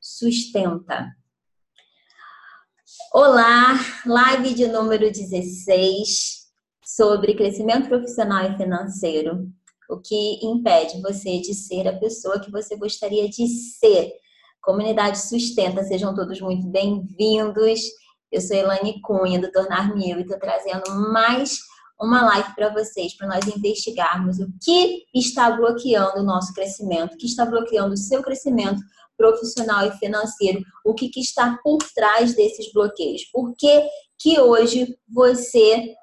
sustenta. Olá, live de número 16 sobre crescimento profissional e financeiro. O que impede você de ser a pessoa que você gostaria de ser. Comunidade Sustenta, sejam todos muito bem-vindos. Eu sou Elaine Cunha, do Tornar Mil, e estou trazendo mais uma live para vocês, para nós investigarmos o que está bloqueando o nosso crescimento, o que está bloqueando o seu crescimento profissional e financeiro, o que, que está por trás desses bloqueios. Por que, que hoje você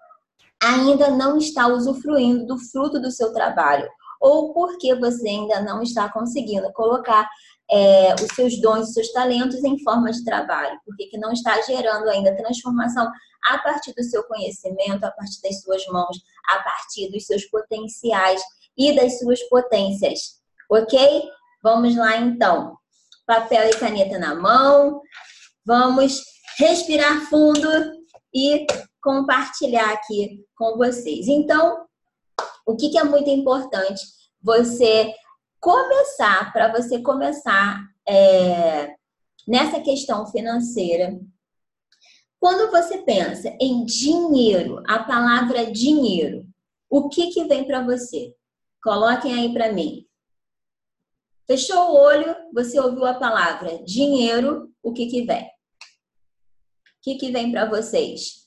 ainda não está usufruindo do fruto do seu trabalho? Ou porque você ainda não está conseguindo colocar é, os seus dons, os seus talentos em forma de trabalho? Porque que não está gerando ainda transformação a partir do seu conhecimento, a partir das suas mãos, a partir dos seus potenciais e das suas potências. Ok? Vamos lá então. Papel e caneta na mão. Vamos respirar fundo e compartilhar aqui com vocês. Então, o que, é muito importante? Você começar, para você começar é, nessa questão financeira, quando você pensa em dinheiro, a palavra dinheiro, o que que vem para você? Coloquem aí para mim. Fechou o olho, você ouviu a palavra dinheiro, o que que vem? O que que vem para vocês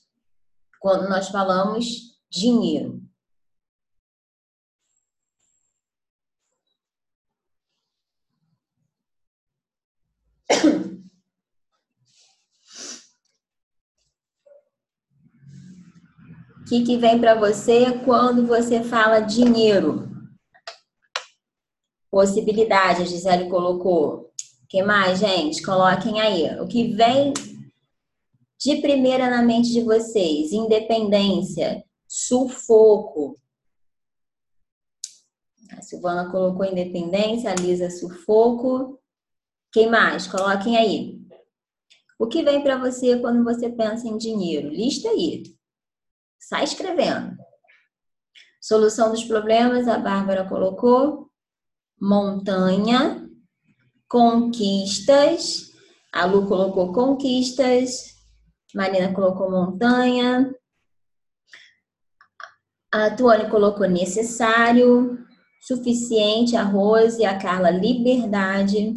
quando nós falamos dinheiro? que, que vem para você quando você fala dinheiro? Possibilidade, a Gisele colocou. que mais, gente? Coloquem aí. O que vem de primeira na mente de vocês? Independência, sufoco. A Silvana colocou independência, a Lisa sufoco. Quem mais? Coloquem aí. O que vem para você quando você pensa em dinheiro? Lista aí. Sai escrevendo. Solução dos problemas, a Bárbara colocou. Montanha. Conquistas. A Lu colocou conquistas. Marina colocou montanha. A Tuane colocou necessário. Suficiente, a Rose, a Carla, liberdade.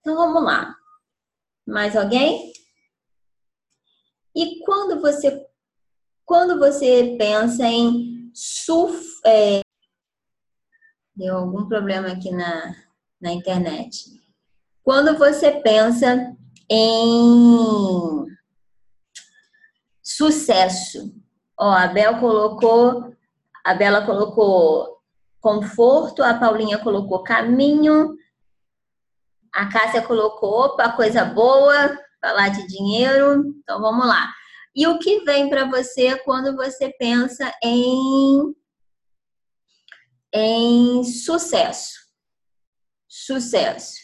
Então vamos lá. Mais alguém? E quando você quando você pensa em suf... É... Deu algum problema aqui na, na internet. Quando você pensa em sucesso, ó, a Bel colocou, a Bela colocou conforto, a Paulinha colocou caminho, a Cássia colocou, opa, coisa boa, falar de dinheiro. Então vamos lá. E o que vem para você quando você pensa em, em sucesso? Sucesso.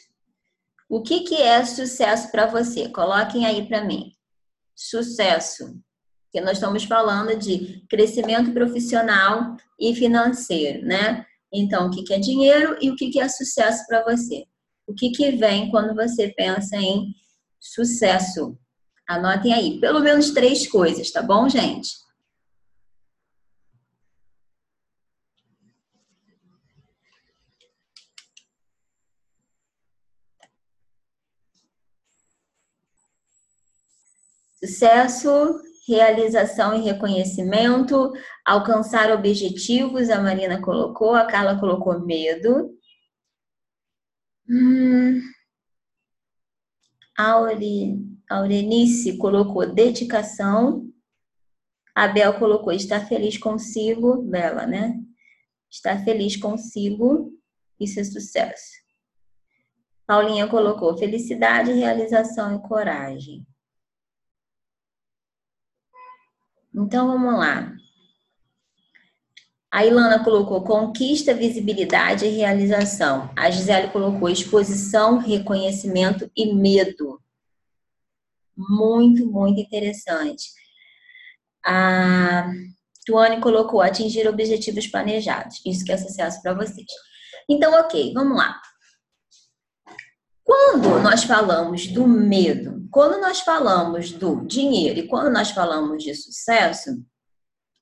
O que, que é sucesso para você? Coloquem aí para mim. Sucesso. Que nós estamos falando de crescimento profissional e financeiro, né? Então, o que, que é dinheiro e o que, que é sucesso para você? O que, que vem quando você pensa em sucesso? Anotem aí, pelo menos três coisas, tá bom, gente? Sucesso, realização e reconhecimento, alcançar objetivos, a Marina colocou, a Carla colocou medo. Hum. Auri, Aurenice colocou dedicação. Abel colocou estar feliz consigo. Bela, né? Estar feliz consigo. Isso é sucesso. Paulinha colocou felicidade, realização e coragem. Então vamos lá. A Ilana colocou conquista, visibilidade e realização. A Gisele colocou exposição, reconhecimento e medo muito, muito interessante. A Tuane colocou atingir objetivos planejados. Isso que é sucesso para vocês. Então, ok, vamos lá. Quando nós falamos do medo, quando nós falamos do dinheiro e quando nós falamos de sucesso,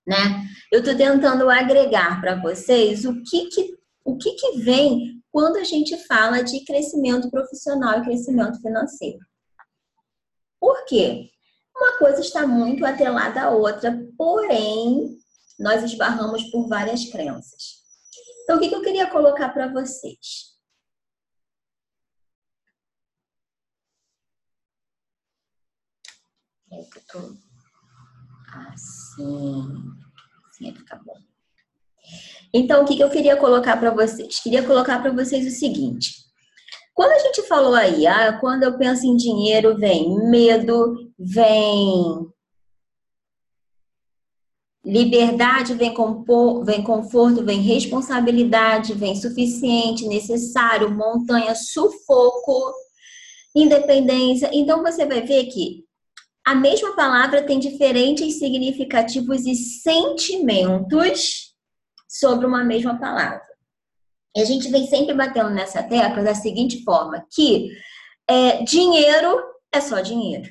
né? Eu estou tentando agregar para vocês o que que, o que que vem quando a gente fala de crescimento profissional e crescimento financeiro. Por quê? Uma coisa está muito atrelada à outra, porém, nós esbarramos por várias crenças. Então, o que, que eu queria colocar para vocês? Assim, assim ficar bom. Então, o que, que eu queria colocar para vocês? Queria colocar para vocês o seguinte. Quando a gente falou aí, ah, quando eu penso em dinheiro, vem medo, vem liberdade, vem, compor, vem conforto, vem responsabilidade, vem suficiente, necessário, montanha, sufoco, independência. Então você vai ver que a mesma palavra tem diferentes significativos e sentimentos sobre uma mesma palavra. E a gente vem sempre batendo nessa tecla da seguinte forma: que é, dinheiro é só dinheiro.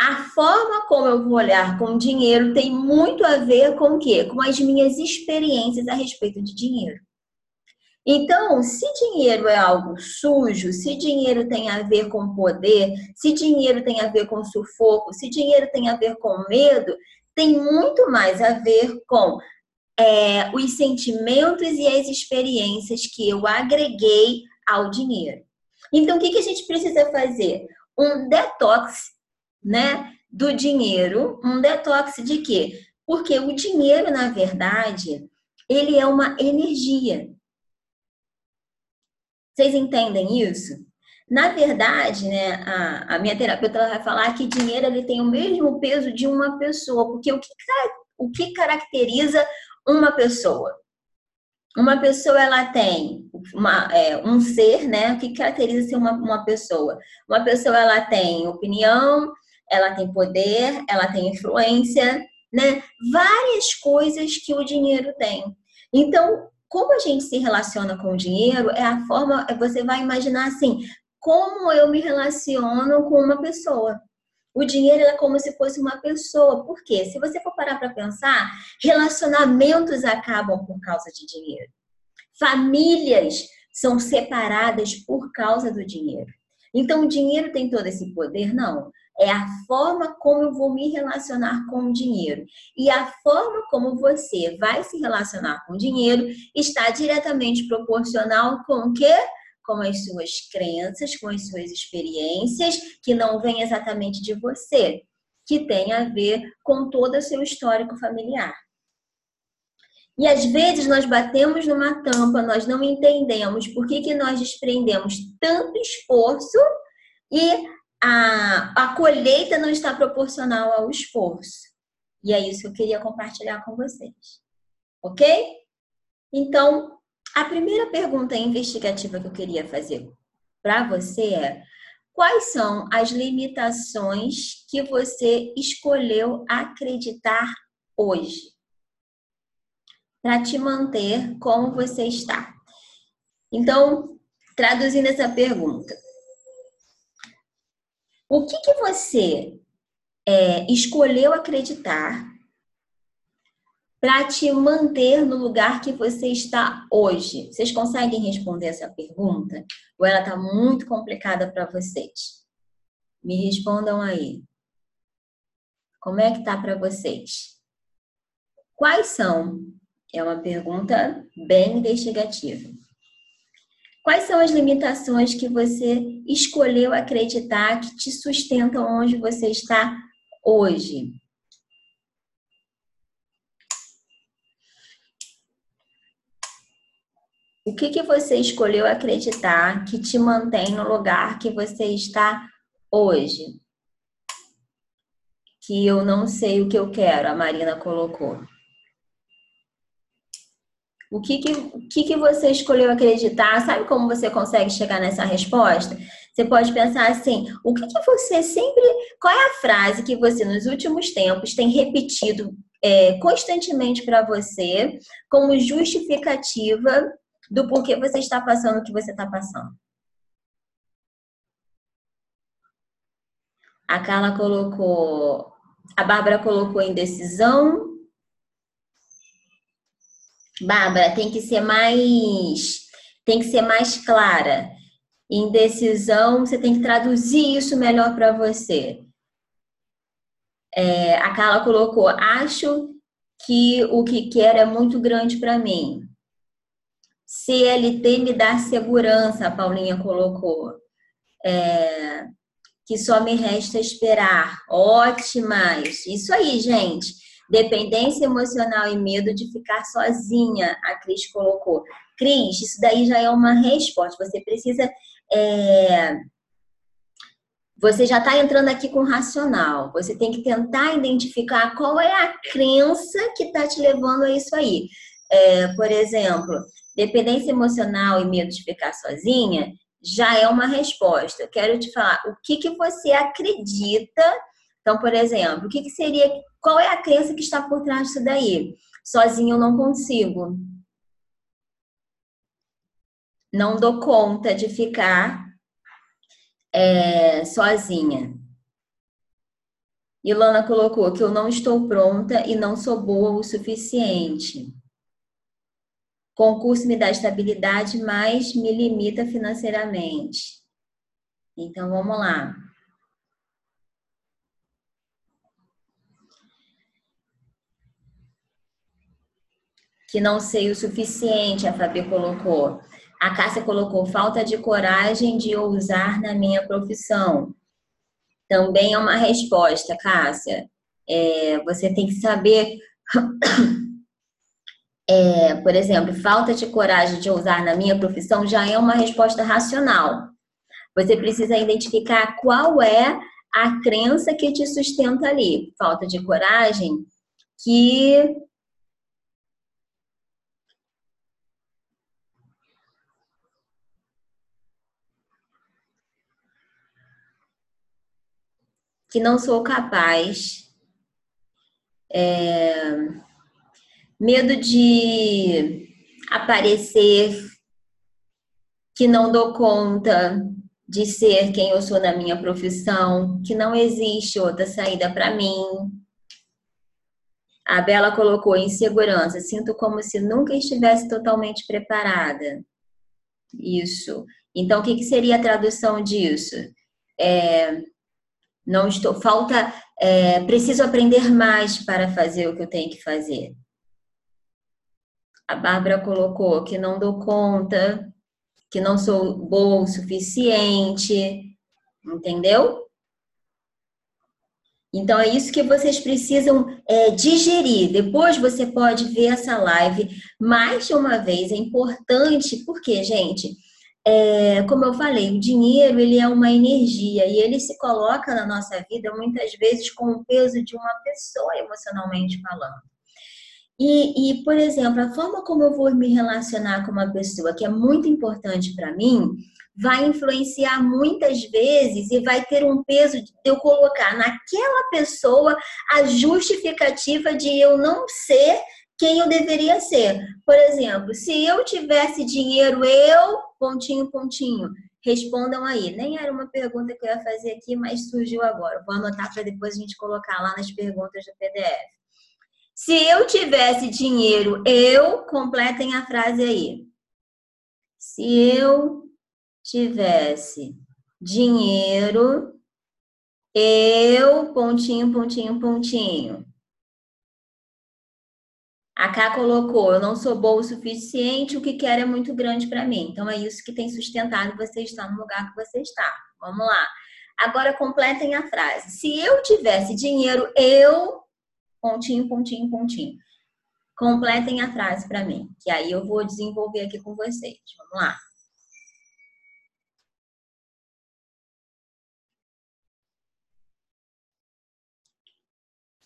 A forma como eu vou olhar com dinheiro tem muito a ver com o quê? Com as minhas experiências a respeito de dinheiro. Então, se dinheiro é algo sujo, se dinheiro tem a ver com poder, se dinheiro tem a ver com sufoco, se dinheiro tem a ver com medo, tem muito mais a ver com é, os sentimentos e as experiências que eu agreguei ao dinheiro. Então, o que, que a gente precisa fazer? Um detox, né, do dinheiro. Um detox de quê? Porque o dinheiro, na verdade, ele é uma energia. Vocês entendem isso? Na verdade, né, a, a minha terapeuta vai falar que dinheiro ele tem o mesmo peso de uma pessoa, porque o que, o que caracteriza uma pessoa? Uma pessoa ela tem uma, é, um ser, né? O que caracteriza ser uma, uma pessoa? Uma pessoa ela tem opinião, ela tem poder, ela tem influência, né? Várias coisas que o dinheiro tem. Então, como a gente se relaciona com o dinheiro é a forma, você vai imaginar assim, como eu me relaciono com uma pessoa. O dinheiro é como se fosse uma pessoa. Por quê? Se você for parar para pensar, relacionamentos acabam por causa de dinheiro. Famílias são separadas por causa do dinheiro. Então, o dinheiro tem todo esse poder? Não é a forma como eu vou me relacionar com o dinheiro. E a forma como você vai se relacionar com o dinheiro está diretamente proporcional com o quê? Com as suas crenças, com as suas experiências, que não vêm exatamente de você, que tem a ver com todo o seu histórico familiar. E às vezes nós batemos numa tampa, nós não entendemos por que, que nós desprendemos tanto esforço e a, a colheita não está proporcional ao esforço. E é isso que eu queria compartilhar com vocês. Ok? Então, a primeira pergunta investigativa que eu queria fazer para você é: quais são as limitações que você escolheu acreditar hoje para te manter como você está? Então, traduzindo essa pergunta, o que, que você é, escolheu acreditar para te manter no lugar que você está hoje? Vocês conseguem responder essa pergunta? Ou ela está muito complicada para vocês? Me respondam aí. Como é que tá para vocês? Quais são? É uma pergunta bem investigativa. Quais são as limitações que você escolheu acreditar que te sustentam onde você está hoje? O que, que você escolheu acreditar que te mantém no lugar que você está hoje? Que eu não sei o que eu quero, a Marina colocou. O que que, o que que você escolheu acreditar? Sabe como você consegue chegar nessa resposta? Você pode pensar assim: o que que você sempre. Qual é a frase que você, nos últimos tempos, tem repetido é, constantemente para você como justificativa do porquê você está passando o que você está passando? A Carla colocou. A Bárbara colocou indecisão. Bárbara, tem que ser mais. Tem que ser mais clara. Indecisão, você tem que traduzir isso melhor para você. É, a Carla colocou: acho que o que quero é muito grande para mim. CLT me dá segurança, a Paulinha colocou. É, que só me resta esperar. Ótimas! Isso aí, gente. Dependência emocional e medo de ficar sozinha, a Cris colocou. Cris, isso daí já é uma resposta. Você precisa. É... Você já está entrando aqui com racional. Você tem que tentar identificar qual é a crença que está te levando a isso aí. É, por exemplo, dependência emocional e medo de ficar sozinha já é uma resposta. Eu quero te falar o que, que você acredita. Então, por exemplo, o que, que seria. Qual é a crença que está por trás disso daí? Sozinho eu não consigo. Não dou conta de ficar é, sozinha. Ilana colocou que eu não estou pronta e não sou boa o suficiente. Concurso me dá estabilidade, mas me limita financeiramente. Então, vamos lá. Que não sei o suficiente, a Fabi colocou. A Cássia colocou falta de coragem de ousar na minha profissão. Também é uma resposta, Cássia. É, você tem que saber é, por exemplo, falta de coragem de ousar na minha profissão já é uma resposta racional. Você precisa identificar qual é a crença que te sustenta ali. Falta de coragem que que não sou capaz. É medo de aparecer, que não dou conta de ser quem eu sou na minha profissão, que não existe outra saída para mim. A Bela colocou insegurança, sinto como se nunca estivesse totalmente preparada. Isso. Então, o que, que seria a tradução disso? É, não estou, falta, é, preciso aprender mais para fazer o que eu tenho que fazer. A Bárbara colocou que não dou conta, que não sou boa o suficiente, entendeu? Então é isso que vocês precisam é, digerir. Depois você pode ver essa live mais de uma vez. É importante, porque, gente, é, como eu falei, o dinheiro ele é uma energia e ele se coloca na nossa vida muitas vezes com o peso de uma pessoa emocionalmente falando. E, e, por exemplo, a forma como eu vou me relacionar com uma pessoa que é muito importante para mim vai influenciar muitas vezes e vai ter um peso de eu colocar naquela pessoa a justificativa de eu não ser quem eu deveria ser. Por exemplo, se eu tivesse dinheiro, eu, pontinho, pontinho. Respondam aí. Nem era uma pergunta que eu ia fazer aqui, mas surgiu agora. Vou anotar para depois a gente colocar lá nas perguntas do PDF. Se eu tivesse dinheiro, eu, completem a frase aí. Se eu tivesse dinheiro, eu, pontinho, pontinho, pontinho. A K colocou, eu não sou boa o suficiente, o que quero é muito grande para mim. Então é isso que tem sustentado você estar no lugar que você está. Vamos lá. Agora completem a frase. Se eu tivesse dinheiro, eu pontinho, pontinho, pontinho. Completem a frase para mim, que aí eu vou desenvolver aqui com vocês. Vamos lá.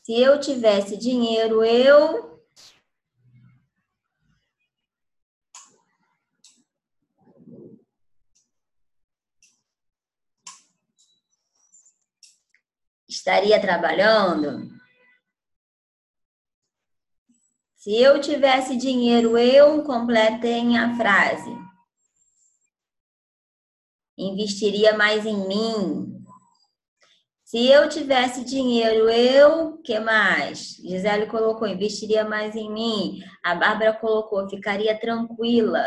Se eu tivesse dinheiro, eu estaria trabalhando? Se eu tivesse dinheiro, eu completem a frase. Investiria mais em mim. Se eu tivesse dinheiro, eu, que mais? Gisele colocou, investiria mais em mim. A Bárbara colocou, ficaria tranquila.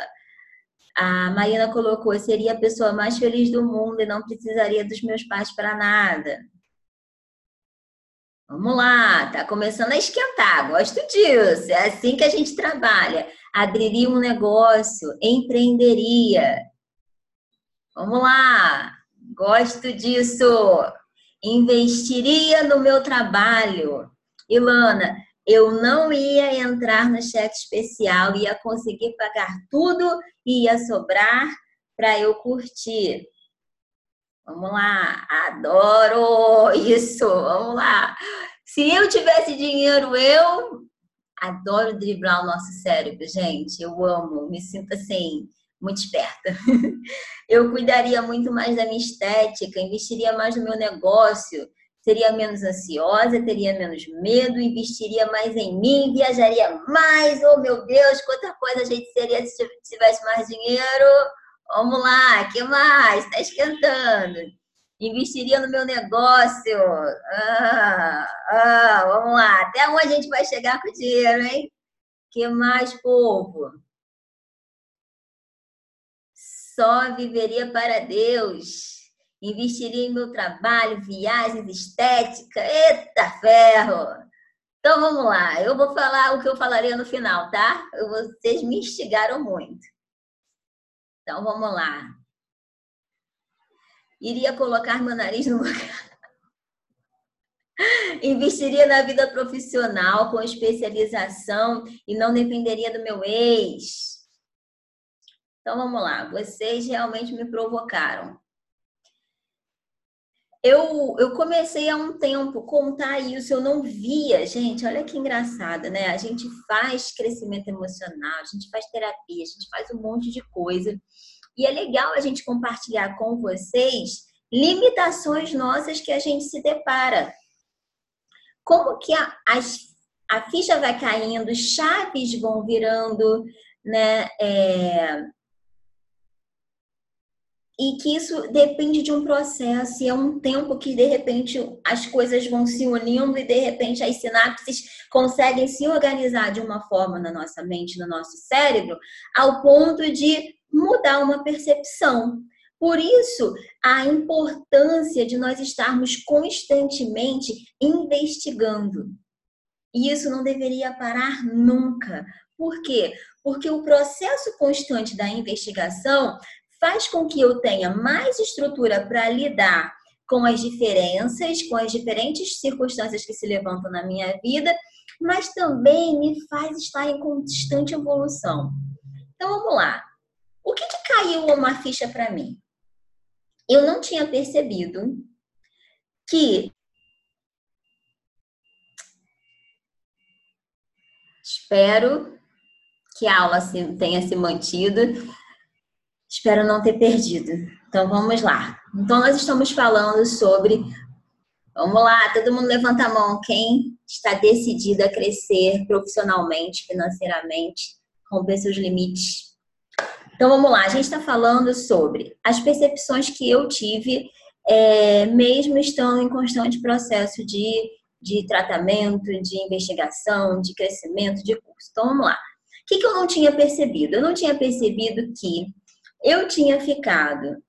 A Marina colocou, seria a pessoa mais feliz do mundo e não precisaria dos meus pais para nada. Vamos lá, tá começando a esquentar, gosto disso. É assim que a gente trabalha. Abriria um negócio, empreenderia. Vamos lá, gosto disso. Investiria no meu trabalho. Ilana, eu não ia entrar no cheque especial, ia conseguir pagar tudo e ia sobrar para eu curtir. Vamos lá, adoro isso. Vamos lá. Se eu tivesse dinheiro, eu adoro driblar o nosso cérebro, gente. Eu amo, me sinto assim, muito esperta. Eu cuidaria muito mais da minha estética, investiria mais no meu negócio, seria menos ansiosa, teria menos medo, investiria mais em mim, viajaria mais. Oh, meu Deus, quanta coisa a gente seria se tivesse mais dinheiro. Vamos lá, que mais? Está esquentando. Investiria no meu negócio. Ah, ah, vamos lá. Até onde a gente vai chegar com o dinheiro, hein? que mais, povo? Só viveria para Deus. Investiria em meu trabalho, viagens, estética. Eita ferro! Então vamos lá. Eu vou falar o que eu falaria no final, tá? Vocês me instigaram muito. Então vamos lá. Iria colocar meu nariz no lugar. Investiria na vida profissional com especialização e não dependeria do meu ex. Então vamos lá, vocês realmente me provocaram. Eu, eu comecei há um tempo contar isso, eu não via, gente, olha que engraçado, né? A gente faz crescimento emocional, a gente faz terapia, a gente faz um monte de coisa. E é legal a gente compartilhar com vocês limitações nossas que a gente se depara. Como que a, a ficha vai caindo, chaves vão virando, né? É, e que isso depende de um processo e é um tempo que de repente as coisas vão se unindo e de repente as sinapses conseguem se organizar de uma forma na nossa mente, no nosso cérebro, ao ponto de mudar uma percepção. Por isso, a importância de nós estarmos constantemente investigando. E isso não deveria parar nunca. Por quê? Porque o processo constante da investigação faz com que eu tenha mais estrutura para lidar com as diferenças, com as diferentes circunstâncias que se levantam na minha vida, mas também me faz estar em constante evolução. Então vamos lá. O que, que caiu uma ficha para mim? Eu não tinha percebido que espero que a aula tenha se mantido Espero não ter perdido. Então vamos lá. Então nós estamos falando sobre. Vamos lá, todo mundo levanta a mão. Quem está decidido a crescer profissionalmente, financeiramente, romper seus limites. Então vamos lá, a gente está falando sobre as percepções que eu tive, é, mesmo estando em constante processo de, de tratamento, de investigação, de crescimento, de curso. Então vamos lá. O que, que eu não tinha percebido? Eu não tinha percebido que eu tinha ficado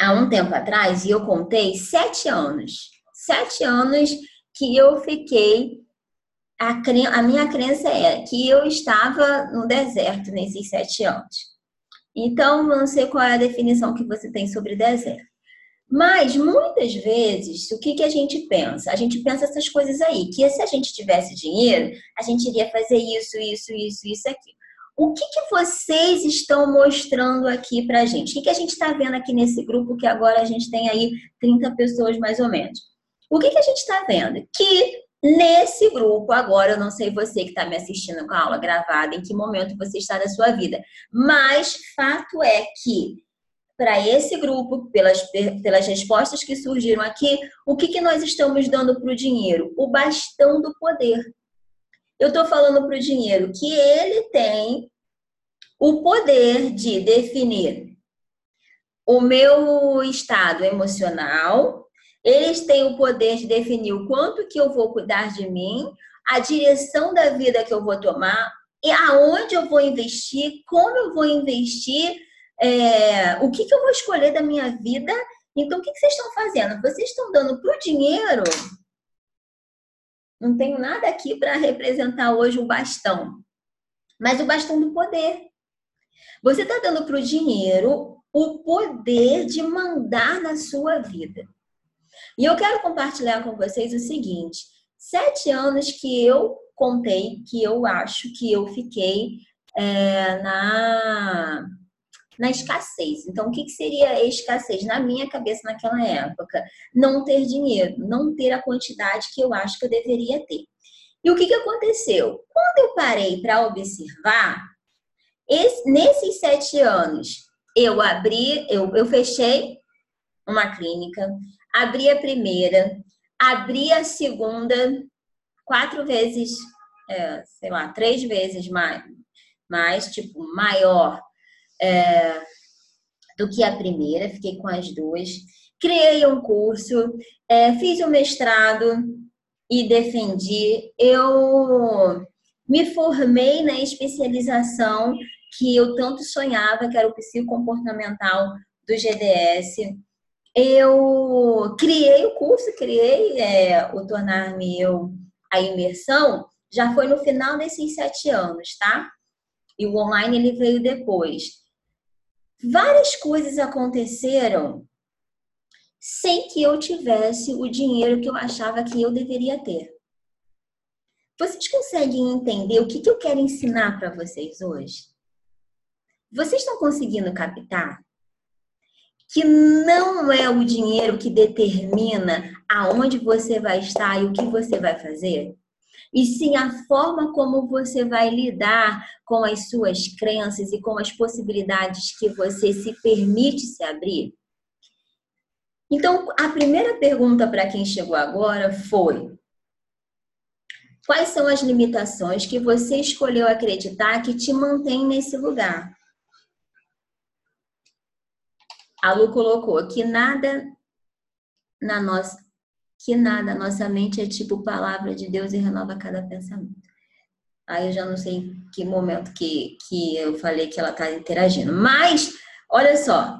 há um tempo atrás, e eu contei sete anos. Sete anos que eu fiquei. A, a minha crença é que eu estava no deserto nesses sete anos. Então, não sei qual é a definição que você tem sobre deserto. Mas muitas vezes, o que, que a gente pensa? A gente pensa essas coisas aí, que se a gente tivesse dinheiro, a gente iria fazer isso, isso, isso, isso, aqui. O que, que vocês estão mostrando aqui para a gente? O que, que a gente está vendo aqui nesse grupo que agora a gente tem aí 30 pessoas mais ou menos? O que, que a gente está vendo? Que nesse grupo, agora eu não sei você que está me assistindo com a aula gravada, em que momento você está da sua vida, mas fato é que para esse grupo, pelas, pelas respostas que surgiram aqui, o que, que nós estamos dando para o dinheiro? O bastão do poder. Eu estou falando para o dinheiro que ele tem o poder de definir o meu estado emocional, Eles têm o poder de definir o quanto que eu vou cuidar de mim, a direção da vida que eu vou tomar, e aonde eu vou investir, como eu vou investir, é, o que, que eu vou escolher da minha vida. Então, o que, que vocês estão fazendo? Vocês estão dando para o dinheiro. Não tenho nada aqui para representar hoje o bastão, mas o bastão do poder. Você está dando para o dinheiro o poder de mandar na sua vida. E eu quero compartilhar com vocês o seguinte: sete anos que eu contei, que eu acho que eu fiquei é, na, na escassez. Então, o que, seria escassez? Na minha cabeça, naquela época, não ter dinheiro, não ter a quantidade que eu acho que eu deveria ter. E o que, que aconteceu? Quando eu parei para observar, esse, nesses sete anos, eu abri, eu, eu fechei uma clínica, abri a primeira, abri a segunda quatro vezes, é, sei lá, três vezes mais, mais tipo, maior é, do que a primeira, fiquei com as duas. Criei um curso, é, fiz um mestrado e defendi. Eu me formei na especialização que eu tanto sonhava, que era o psicocomportamental do GDS. Eu criei o curso, criei é, o Tornar-me Eu a Imersão, já foi no final desses sete anos, tá? E o online ele veio depois. Várias coisas aconteceram sem que eu tivesse o dinheiro que eu achava que eu deveria ter. Vocês conseguem entender o que, que eu quero ensinar para vocês hoje? Vocês estão conseguindo captar que não é o dinheiro que determina aonde você vai estar e o que você vai fazer? E sim a forma como você vai lidar com as suas crenças e com as possibilidades que você se permite se abrir? Então, a primeira pergunta para quem chegou agora foi: Quais são as limitações que você escolheu acreditar que te mantém nesse lugar? A Lu colocou que nada na nossa que nada, nossa mente é tipo palavra de Deus e renova cada pensamento. Aí eu já não sei que momento que, que eu falei que ela está interagindo. Mas, olha só.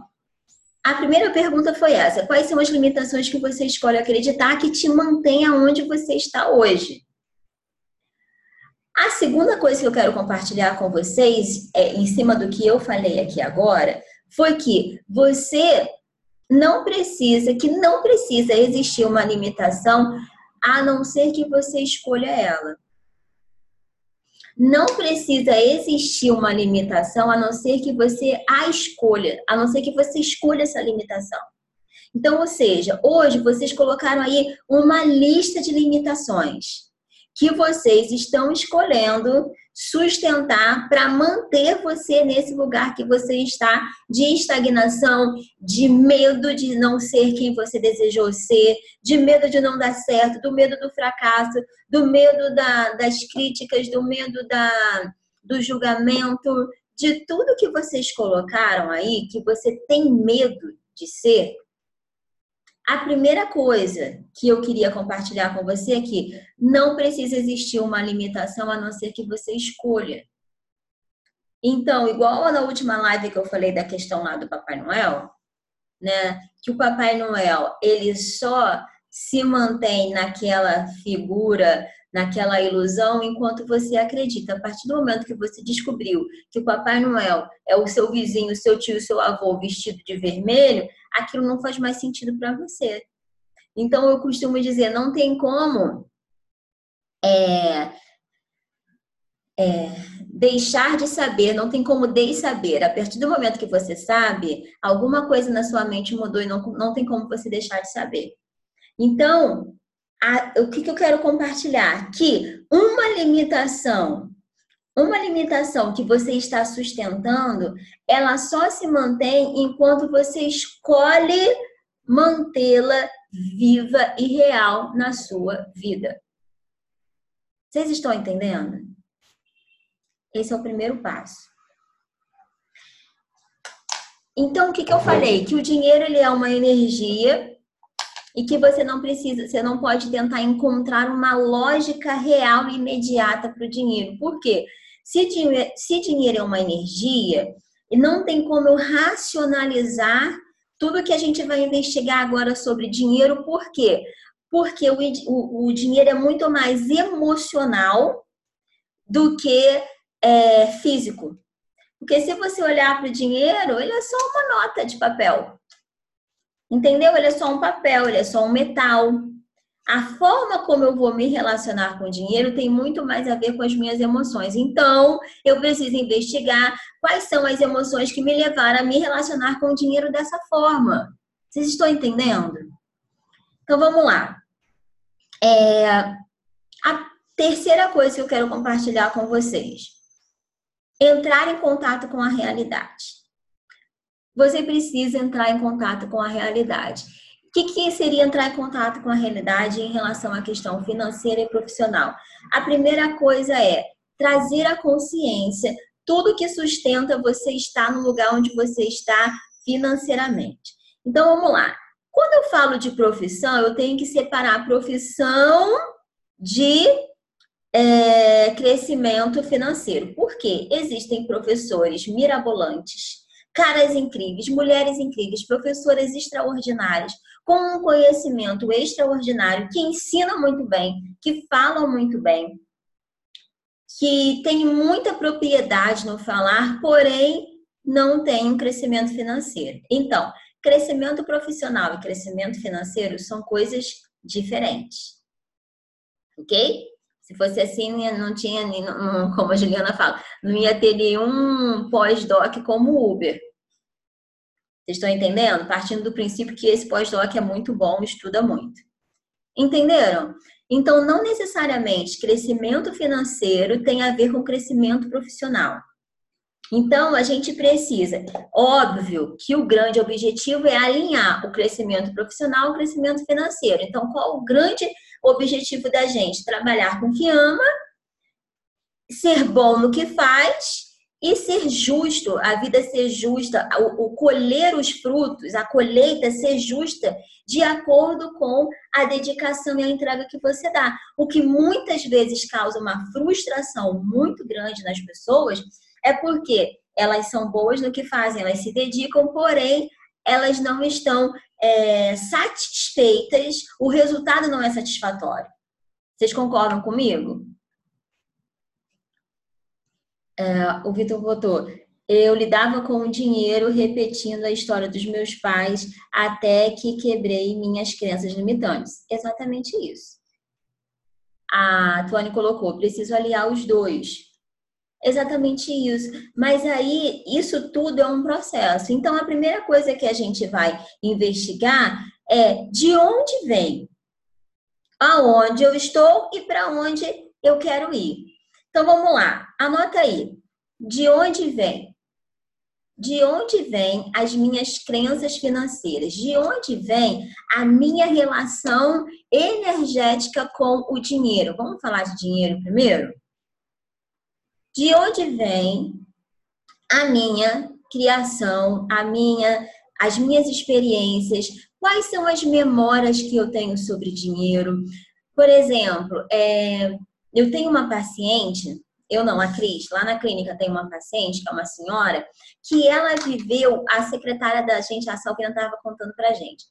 A primeira pergunta foi essa: quais são as limitações que você escolhe acreditar que te mantém aonde você está hoje? A segunda coisa que eu quero compartilhar com vocês, é, em cima do que eu falei aqui agora, foi que você não precisa, que não precisa existir uma limitação a não ser que você escolha ela. Não precisa existir uma limitação a não ser que você a escolha, a não ser que você escolha essa limitação. Então, ou seja, hoje vocês colocaram aí uma lista de limitações que vocês estão escolhendo sustentar para manter você nesse lugar que você está de estagnação, de medo de não ser quem você desejou ser, de medo de não dar certo, do medo do fracasso, do medo da, das críticas, do medo da, do julgamento, de tudo que vocês colocaram aí, que você tem medo de ser, a primeira coisa que eu queria compartilhar com você é que não precisa existir uma limitação a não ser que você escolha. Então, igual na última live que eu falei da questão lá do Papai Noel, né? Que o Papai Noel, ele só se mantém naquela figura, naquela ilusão, enquanto você acredita. A partir do momento que você descobriu que o Papai Noel é o seu vizinho, o seu tio, o seu avô vestido de vermelho, aquilo não faz mais sentido para você. Então eu costumo dizer, não tem como é, é, deixar de saber, não tem como saber. A partir do momento que você sabe, alguma coisa na sua mente mudou e não, não tem como você deixar de saber. Então, a, o que, que eu quero compartilhar? Que uma limitação uma limitação que você está sustentando, ela só se mantém enquanto você escolhe mantê-la viva e real na sua vida. Vocês estão entendendo? Esse é o primeiro passo. Então, o que, que eu falei? Que o dinheiro ele é uma energia e que você não precisa, você não pode tentar encontrar uma lógica real e imediata para o dinheiro. Por quê? Se dinheiro, se dinheiro é uma energia, não tem como racionalizar tudo que a gente vai investigar agora sobre dinheiro, por quê? Porque o, o, o dinheiro é muito mais emocional do que é, físico. Porque se você olhar para o dinheiro, ele é só uma nota de papel. Entendeu? Ele é só um papel, ele é só um metal. A forma como eu vou me relacionar com o dinheiro tem muito mais a ver com as minhas emoções. Então, eu preciso investigar quais são as emoções que me levaram a me relacionar com o dinheiro dessa forma. Vocês estão entendendo? Então, vamos lá. É, a terceira coisa que eu quero compartilhar com vocês: entrar em contato com a realidade. Você precisa entrar em contato com a realidade. O que, que seria entrar em contato com a realidade em relação à questão financeira e profissional? A primeira coisa é trazer a consciência tudo que sustenta você estar no lugar onde você está financeiramente. Então vamos lá. Quando eu falo de profissão, eu tenho que separar a profissão de é, crescimento financeiro. Por quê? Existem professores mirabolantes, caras incríveis, mulheres incríveis, professoras extraordinárias, com um conhecimento extraordinário, que ensinam muito bem, que falam muito bem, que tem muita propriedade no falar, porém não tem um crescimento financeiro. Então, crescimento profissional e crescimento financeiro são coisas diferentes. Ok? Se fosse assim, não tinha, como a Juliana fala, não ia ter nenhum pós-doc como Uber. Vocês estão entendendo? Partindo do princípio que esse pós-doc é muito bom, estuda muito. Entenderam? Então, não necessariamente crescimento financeiro tem a ver com crescimento profissional. Então, a gente precisa, óbvio que o grande objetivo é alinhar o crescimento profissional ao crescimento financeiro. Então, qual o grande objetivo da gente? Trabalhar com o que ama, ser bom no que faz e ser justo, a vida ser justa, o, o, colher os frutos, a colheita ser justa de acordo com a dedicação e a entrega que você dá. O que muitas vezes causa uma frustração muito grande nas pessoas é porque elas são boas no que fazem, elas se dedicam, porém elas não estão é, satisfeitas, o resultado não é satisfatório. Vocês concordam comigo? É, o Vitor botou. Eu lidava com o dinheiro repetindo a história dos meus pais até que quebrei minhas crenças limitantes. Exatamente isso. A Tuane colocou: preciso aliar os dois. Exatamente isso. Mas aí, isso tudo é um processo. Então, a primeira coisa que a gente vai investigar é de onde vem, aonde eu estou e para onde eu quero ir. Então vamos lá, anota aí. De onde vem? De onde vêm as minhas crenças financeiras? De onde vem a minha relação energética com o dinheiro? Vamos falar de dinheiro primeiro? De onde vem a minha criação, a minha, as minhas experiências? Quais são as memórias que eu tenho sobre dinheiro? Por exemplo, é, eu tenho uma paciente, eu não, a Cris, lá na clínica tem uma paciente, que é uma senhora, que ela viveu, a secretária da gente, a Salvina estava contando pra gente.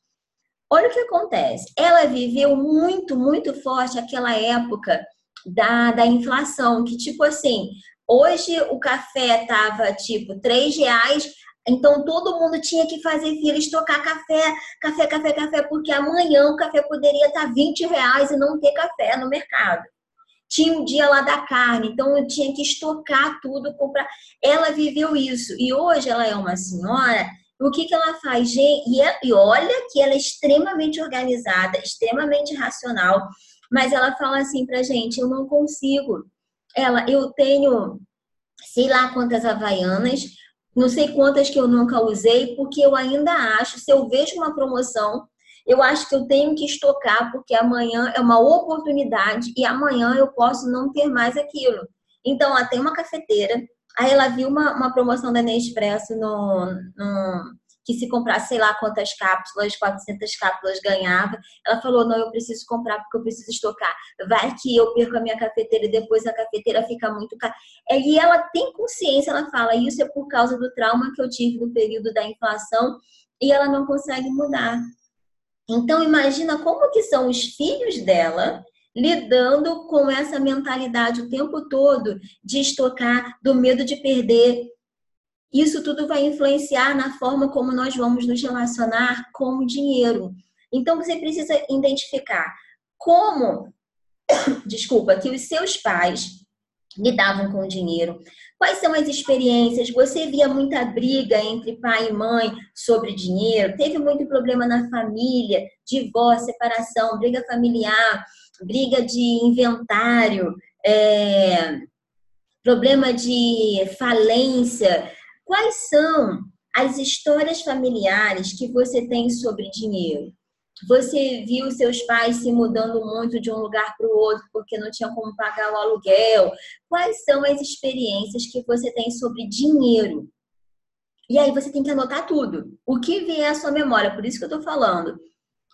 Olha o que acontece. Ela viveu muito, muito forte aquela época da, da inflação, que tipo assim, hoje o café tava tipo três reais, então todo mundo tinha que fazer fila, estocar café, café, café, café, porque amanhã o café poderia estar tá 20 reais e não ter café no mercado tinha o dia lá da carne, então eu tinha que estocar tudo, comprar. Ela viveu isso e hoje ela é uma senhora. O que, que ela faz? E, é, e olha que ela é extremamente organizada, extremamente racional, mas ela fala assim pra gente: eu não consigo. Ela, eu tenho sei lá quantas havaianas, não sei quantas que eu nunca usei, porque eu ainda acho, se eu vejo uma promoção, eu acho que eu tenho que estocar, porque amanhã é uma oportunidade e amanhã eu posso não ter mais aquilo. Então, ela tem uma cafeteira, aí ela viu uma, uma promoção da Nespresso no, no, que se comprasse sei lá quantas cápsulas, 400 cápsulas ganhava. Ela falou: não, eu preciso comprar porque eu preciso estocar. Vai que eu perco a minha cafeteira e depois a cafeteira fica muito cara. É, e ela tem consciência, ela fala: isso é por causa do trauma que eu tive no período da inflação e ela não consegue mudar. Então imagina como que são os filhos dela lidando com essa mentalidade o tempo todo de estocar, do medo de perder. Isso tudo vai influenciar na forma como nós vamos nos relacionar com o dinheiro. Então você precisa identificar como, desculpa, que os seus pais lidavam com o dinheiro. Quais são as experiências? Você via muita briga entre pai e mãe sobre dinheiro? Teve muito problema na família, divórcio, separação, briga familiar? briga de inventário, é, problema de falência. Quais são as histórias familiares que você tem sobre dinheiro? Você viu seus pais se mudando muito de um lugar para o outro porque não tinha como pagar o aluguel? Quais são as experiências que você tem sobre dinheiro? E aí você tem que anotar tudo. O que vier à sua memória, por isso que eu estou falando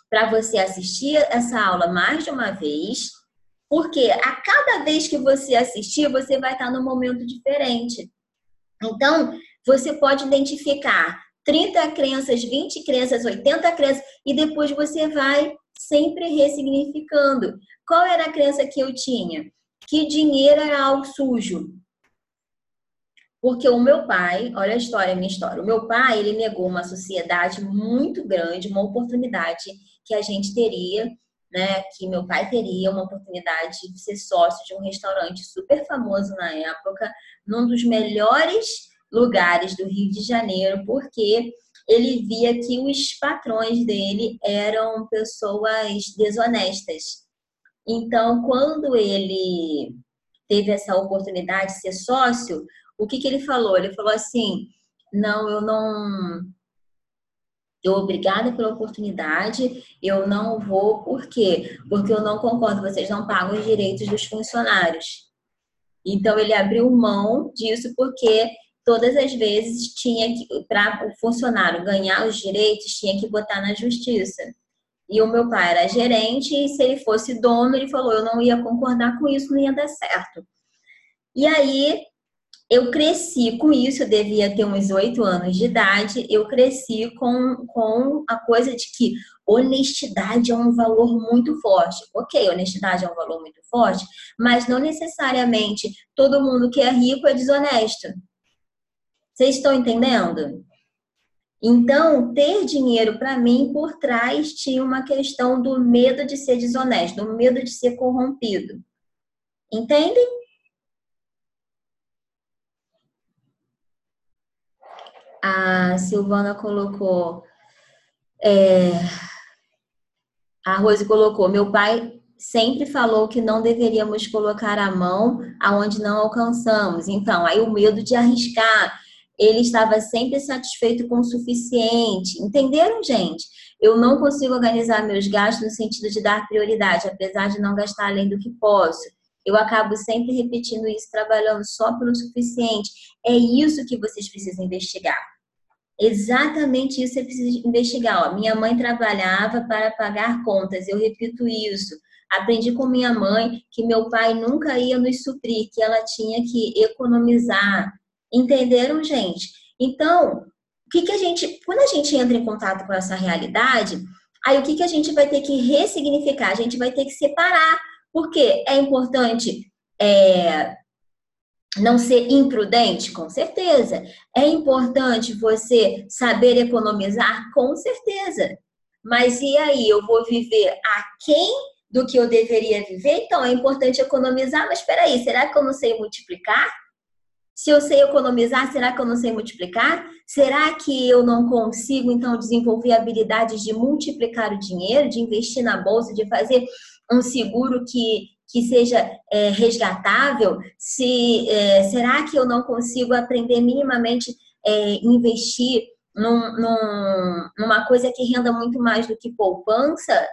para você assistir essa aula mais de uma vez, porque a cada vez que você assistir, você vai estar num momento diferente. Então, você pode identificar 30 crenças, 20 crenças, 80 crenças, e depois você vai sempre ressignificando. Qual era a crença que eu tinha? Que dinheiro era algo sujo. Porque o meu pai, olha a história, a minha história. O meu pai, ele negou uma sociedade muito grande, uma oportunidade que a gente teria, né, que meu pai teria uma oportunidade de ser sócio de um restaurante super famoso na época, num dos melhores lugares do Rio de Janeiro, porque ele via que os patrões dele eram pessoas desonestas. Então, quando ele teve essa oportunidade de ser sócio, o que, que ele falou? Ele falou assim: não, eu não eu obrigada pela oportunidade, eu não vou, por quê? Porque eu não concordo, vocês não pagam os direitos dos funcionários. Então ele abriu mão disso porque todas as vezes tinha que, para o funcionário ganhar os direitos, tinha que botar na justiça. E o meu pai era gerente, e se ele fosse dono, ele falou: eu não ia concordar com isso, não ia dar certo. E aí eu cresci com isso, eu devia ter uns oito anos de idade, eu cresci com, com a coisa de que honestidade é um valor muito forte. Ok, honestidade é um valor muito forte, mas não necessariamente todo mundo que é rico é desonesto. Vocês estão entendendo? Então, ter dinheiro para mim por trás tinha uma questão do medo de ser desonesto, do medo de ser corrompido. Entendem? a Silvana colocou. É, a Rose colocou: meu pai sempre falou que não deveríamos colocar a mão aonde não alcançamos. Então, aí o medo de arriscar. Ele estava sempre satisfeito com o suficiente. Entenderam, gente? Eu não consigo organizar meus gastos no sentido de dar prioridade, apesar de não gastar além do que posso. Eu acabo sempre repetindo isso, trabalhando só pelo suficiente. É isso que vocês precisam investigar. Exatamente isso você precisa investigar. Ó, minha mãe trabalhava para pagar contas, eu repito isso. Aprendi com minha mãe que meu pai nunca ia nos suprir, que ela tinha que economizar. Entenderam, gente? Então, o que, que a gente, quando a gente entra em contato com essa realidade, aí o que, que a gente vai ter que ressignificar? A gente vai ter que separar, porque é importante é, não ser imprudente? Com certeza. É importante você saber economizar? Com certeza. Mas e aí, eu vou viver aquém do que eu deveria viver? Então, é importante economizar, mas espera aí, será que eu não sei multiplicar? Se eu sei economizar, será que eu não sei multiplicar? Será que eu não consigo, então, desenvolver habilidades de multiplicar o dinheiro, de investir na bolsa, de fazer um seguro que que seja é, resgatável? Se é, será que eu não consigo aprender minimamente é, investir num, num, numa coisa que renda muito mais do que poupança,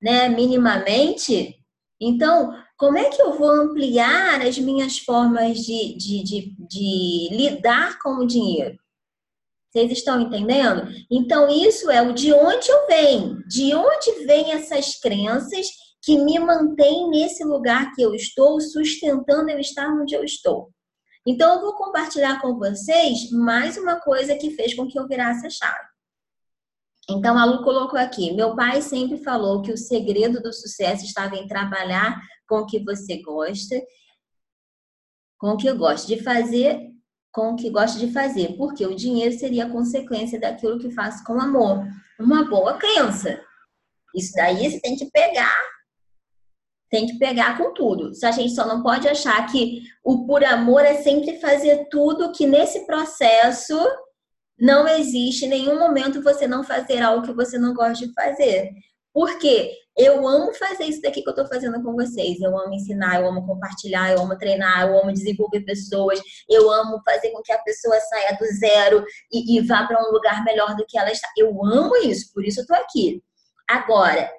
né? Minimamente. Então, como é que eu vou ampliar as minhas formas de, de, de, de lidar com o dinheiro? Vocês estão entendendo? Então, isso é o de onde eu venho. De onde vêm essas crenças que me mantêm nesse lugar que eu estou, sustentando eu estar onde eu estou. Então, eu vou compartilhar com vocês mais uma coisa que fez com que eu virasse a chave. Então, a Lu colocou aqui: meu pai sempre falou que o segredo do sucesso estava em trabalhar com o que você gosta, com o que eu gosto de fazer, com o que gosto de fazer, porque o dinheiro seria a consequência daquilo que faço com amor. Uma boa crença. Isso daí você tem que pegar tem que pegar com tudo. A gente só não pode achar que o por amor é sempre fazer tudo que nesse processo não existe em nenhum momento você não fazer algo que você não gosta de fazer. Porque eu amo fazer isso daqui que eu estou fazendo com vocês. Eu amo ensinar, eu amo compartilhar, eu amo treinar, eu amo desenvolver pessoas, eu amo fazer com que a pessoa saia do zero e, e vá para um lugar melhor do que ela está. Eu amo isso, por isso eu estou aqui. Agora,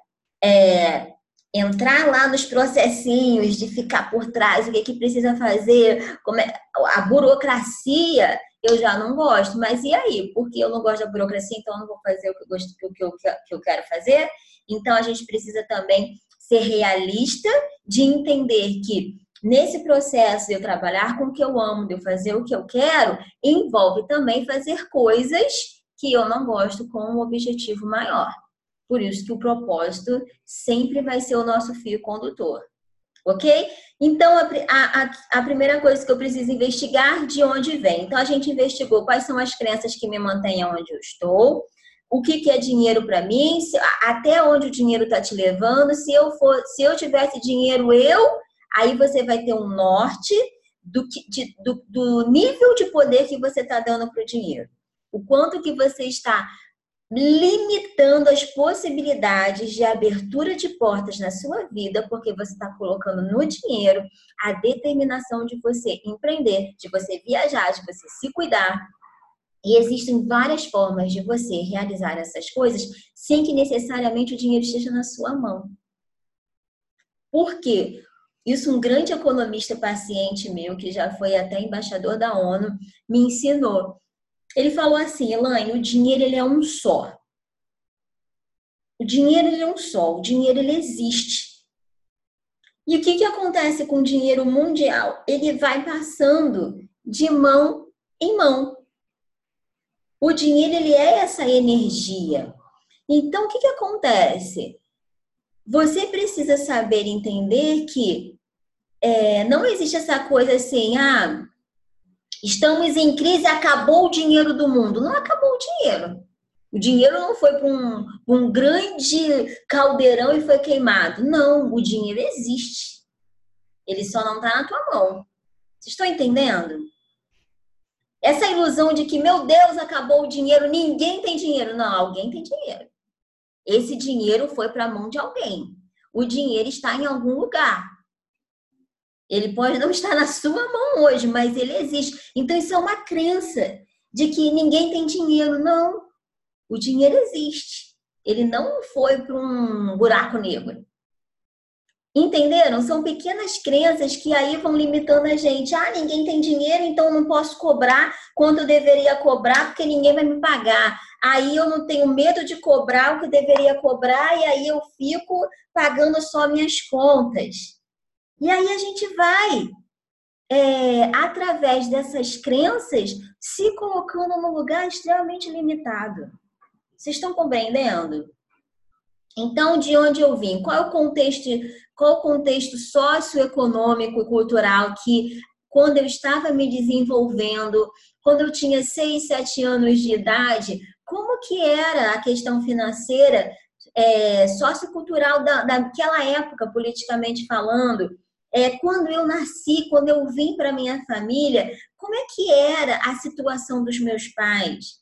é, entrar lá nos processinhos de ficar por trás, o que, é que precisa fazer, como é, a burocracia, eu já não gosto. Mas e aí? Porque eu não gosto da burocracia, então eu não vou fazer o que eu, gosto, o que eu, que eu quero fazer? Então a gente precisa também ser realista de entender que nesse processo de eu trabalhar com o que eu amo, de eu fazer o que eu quero, envolve também fazer coisas que eu não gosto com um objetivo maior. Por isso que o propósito sempre vai ser o nosso fio condutor. Ok? Então, a, a, a, primeira coisa que eu preciso investigar de onde vem. Então, a gente investigou quais são as crenças que me mantêm onde eu estou, o que, que é dinheiro para mim, se, até onde o dinheiro está te levando. Se eu for, se eu tivesse dinheiro, eu, aí você vai ter um norte do, que, de, do, do nível de poder que você está dando para o dinheiro. O quanto que você está limitando as possibilidades de abertura de portas na sua vida, porque você está colocando no dinheiro a determinação de você empreender, de você viajar, de você se cuidar. E existem várias formas de você realizar essas coisas sem que necessariamente o dinheiro esteja na sua mão. Por quê? Isso um grande economista paciente meu, que já foi até embaixador da ONU, me ensinou ele falou assim, Elaine, o dinheiro ele é um só. O dinheiro ele é um só, o dinheiro ele existe. E o que, que acontece com o dinheiro mundial? Ele vai passando de mão em mão. O dinheiro ele é essa energia. Então, o que, que acontece? Você precisa saber entender que é, não existe essa coisa assim, ah, Estamos em crise, acabou o dinheiro do mundo. Não acabou o dinheiro. O dinheiro não foi para um, um grande caldeirão e foi queimado. Não, o dinheiro existe. Ele só não está na tua mão. Vocês estão entendendo? Essa ilusão de que, meu Deus, acabou o dinheiro, ninguém tem dinheiro. Não, alguém tem dinheiro. Esse dinheiro foi para a mão de alguém. O dinheiro está em algum lugar. Ele pode não estar na sua mão hoje, mas ele existe. Então, isso é uma crença de que ninguém tem dinheiro. Não. O dinheiro existe. Ele não foi para um buraco negro. Entenderam? São pequenas crenças que aí vão limitando a gente. Ah, ninguém tem dinheiro, então não posso cobrar quanto eu deveria cobrar, porque ninguém vai me pagar. Aí eu não tenho medo de cobrar o que deveria cobrar, e aí eu fico pagando só minhas contas. E aí a gente vai, é, através dessas crenças, se colocando num lugar extremamente limitado. Vocês estão compreendendo? Então, de onde eu vim? Qual é o contexto, qual o contexto socioeconômico e cultural que, quando eu estava me desenvolvendo, quando eu tinha 6, 7 anos de idade, como que era a questão financeira, é, sociocultural da, daquela época, politicamente falando? É, quando eu nasci, quando eu vim para minha família, como é que era a situação dos meus pais?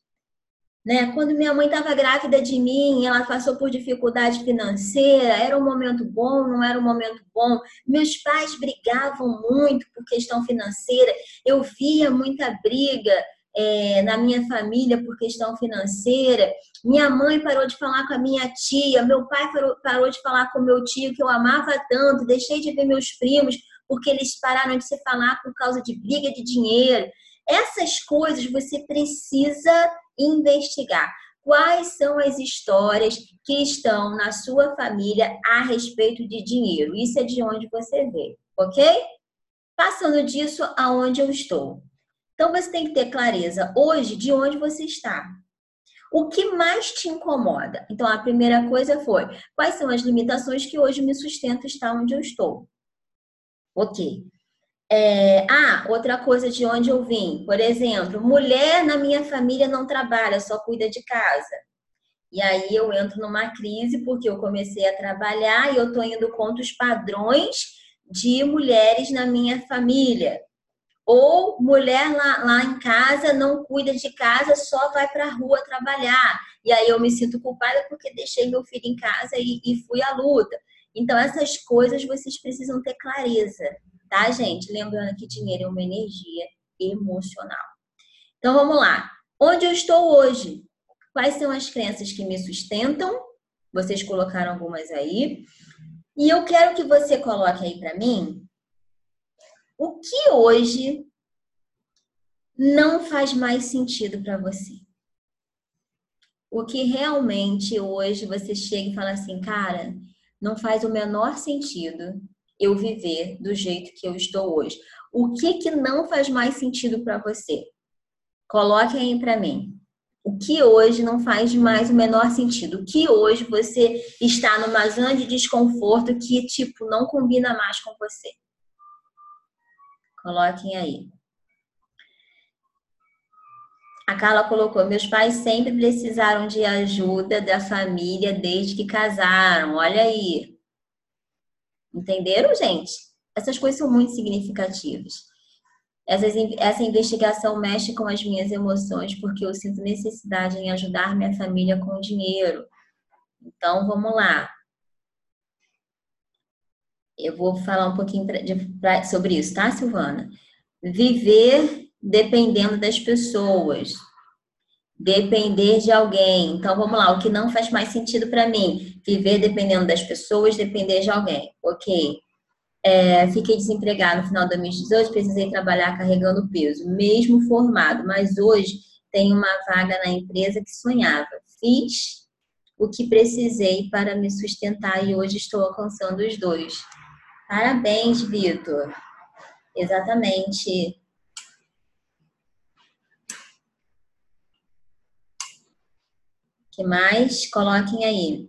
Né? Quando minha mãe estava grávida de mim, ela passou por dificuldade financeira, era um momento bom, não era um momento bom. Meus pais brigavam muito por questão financeira, eu via muita briga é, na minha família por questão financeira. Minha mãe parou de falar com a minha tia, meu pai parou, parou de falar com meu tio, que eu amava tanto, deixei de ver meus primos porque eles pararam de se falar por causa de briga de dinheiro. essas coisas você precisa investigar. Quais são as histórias que estão na sua família a respeito de dinheiro? Isso é de onde você vê, ok? Passando disso, aonde eu estou. Então você tem que ter clareza hoje de onde você está. O que mais te incomoda? Então a primeira coisa foi: quais são as limitações que hoje me sustentam estar onde eu estou? Ok. É, ah, outra coisa de onde eu vim. Por exemplo, mulher na minha família não trabalha, só cuida de casa. E aí eu entro numa crise porque eu comecei a trabalhar e eu tô indo contra os padrões de mulheres na minha família. Ou mulher lá, lá em casa não cuida de casa, só vai para a rua trabalhar. E aí eu me sinto culpada porque deixei meu filho em casa e, e fui à luta. Então, essas coisas vocês precisam ter clareza tá, gente? Lembrando que dinheiro é uma energia emocional. Então vamos lá. Onde eu estou hoje? Quais são as crenças que me sustentam? Vocês colocaram algumas aí. E eu quero que você coloque aí para mim o que hoje não faz mais sentido para você. O que realmente hoje você chega e fala assim, cara, não faz o menor sentido eu viver do jeito que eu estou hoje. O que que não faz mais sentido para você? Coloque aí para mim. O que hoje não faz mais o menor sentido? O que hoje você está numa zona de desconforto que tipo não combina mais com você? Coloquem aí. A Carla colocou: meus pais sempre precisaram de ajuda da família desde que casaram. Olha aí. Entenderam, gente? Essas coisas são muito significativas. Essas, essa investigação mexe com as minhas emoções porque eu sinto necessidade em ajudar minha família com dinheiro. Então, vamos lá. Eu vou falar um pouquinho pra, de, pra, sobre isso, tá, Silvana? Viver dependendo das pessoas depender de alguém. Então vamos lá, o que não faz mais sentido para mim? Viver dependendo das pessoas, depender de alguém. Ok. É, fiquei desempregado no final de 2018, precisei trabalhar carregando peso, mesmo formado, mas hoje tenho uma vaga na empresa que sonhava. Fiz o que precisei para me sustentar e hoje estou alcançando os dois. Parabéns, Vitor. Exatamente. que mais? Coloquem aí.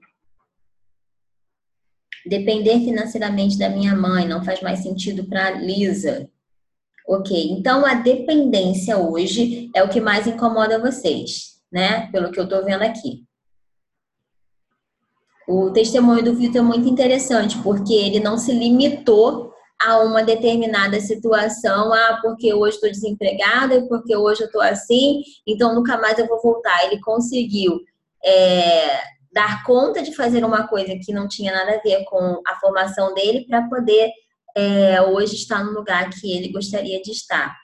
Depender financeiramente da minha mãe não faz mais sentido para Lisa. Ok, então a dependência hoje é o que mais incomoda vocês, né? Pelo que eu tô vendo aqui. O testemunho do Vitor é muito interessante, porque ele não se limitou a uma determinada situação, ah, porque hoje estou desempregada porque hoje eu estou assim, então nunca mais eu vou voltar. Ele conseguiu é, dar conta de fazer uma coisa que não tinha nada a ver com a formação dele para poder é, hoje estar no lugar que ele gostaria de estar.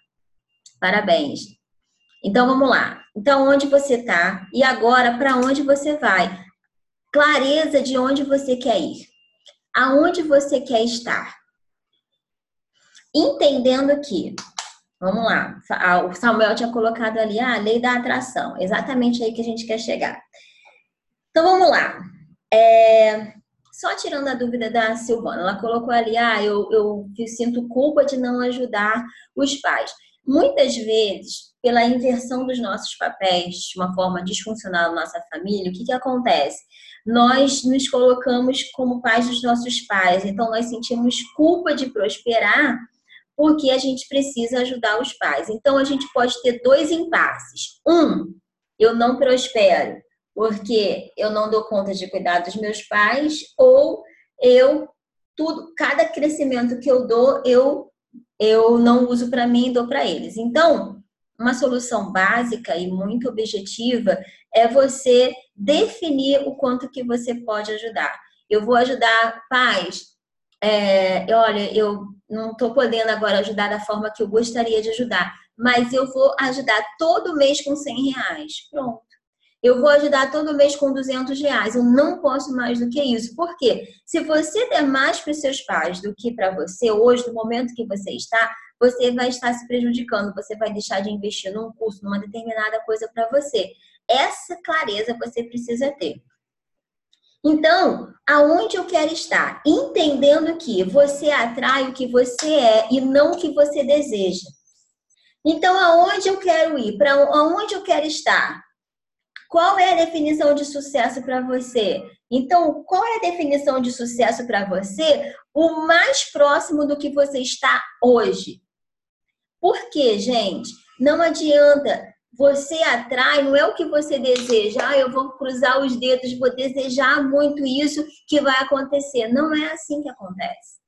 Parabéns. Então vamos lá. Então onde você está e agora para onde você vai? Clareza de onde você quer ir. Aonde você quer estar. Entendendo que Vamos lá. O Samuel tinha colocado ali ah, a lei da atração. Exatamente aí que a gente quer chegar. Então vamos lá. É, só tirando a dúvida da Silvana, ela colocou ali, ah, eu, eu, eu sinto culpa de não ajudar os pais. Muitas vezes, pela inversão dos nossos papéis, de uma forma disfuncional na nossa família, o que, que acontece? Nós nos colocamos como pais dos nossos pais, então nós sentimos culpa de prosperar porque a gente precisa ajudar os pais. Então a gente pode ter dois impasses. Um, eu não prospero porque eu não dou conta de cuidar dos meus pais, ou eu tudo, cada crescimento que eu dou, eu eu não uso para mim e dou para eles. Então, uma solução básica e muito objetiva é você definir o quanto que você pode ajudar. Eu vou ajudar pais. É, olha, eu não estou podendo agora ajudar da forma que eu gostaria de ajudar, mas eu vou ajudar todo mês com 100 reais. Pronto eu vou ajudar todo mês com 200 reais. Eu não posso mais do que isso. Por quê? Se você der mais para os seus pais do que para você hoje, no momento que você está, você vai estar se prejudicando, você vai deixar de investir num curso, numa determinada coisa para você. Essa clareza você precisa ter. Então, aonde eu quero estar? Entendendo que você atrai o que você é e não o que você deseja. Então, aonde eu quero ir? Para aonde eu quero estar? Qual é a definição de sucesso para você? Então, qual é a definição de sucesso para você? O mais próximo do que você está hoje. Por quê, gente? Não adianta. Você atrai, não é o que você deseja. Ah, eu vou cruzar os dedos, vou desejar muito isso que vai acontecer. Não é assim que acontece.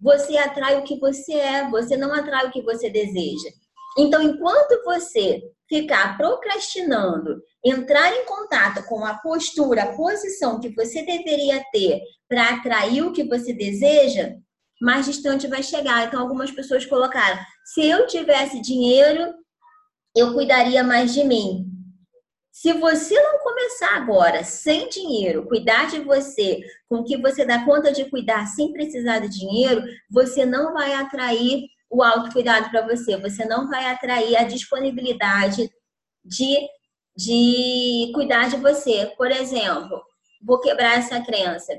Você atrai o que você é, você não atrai o que você deseja. Então, enquanto você ficar procrastinando, entrar em contato com a postura, a posição que você deveria ter para atrair o que você deseja, mais distante vai chegar. Então, algumas pessoas colocaram: se eu tivesse dinheiro, eu cuidaria mais de mim. Se você não começar agora, sem dinheiro, cuidar de você, com que você dá conta de cuidar sem precisar de dinheiro, você não vai atrair o autocuidado para você, você não vai atrair a disponibilidade de, de cuidar de você. Por exemplo, vou quebrar essa crença.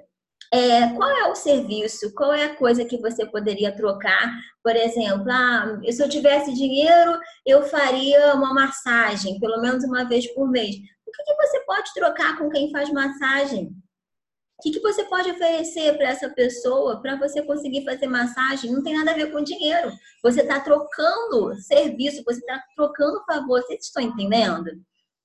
É, qual é o serviço? Qual é a coisa que você poderia trocar? Por exemplo, ah, se eu tivesse dinheiro, eu faria uma massagem, pelo menos uma vez por mês. O que, que você pode trocar com quem faz massagem? O que, que você pode oferecer para essa pessoa para você conseguir fazer massagem? Não tem nada a ver com dinheiro. Você está trocando serviço, você está trocando favor. Vocês estão entendendo?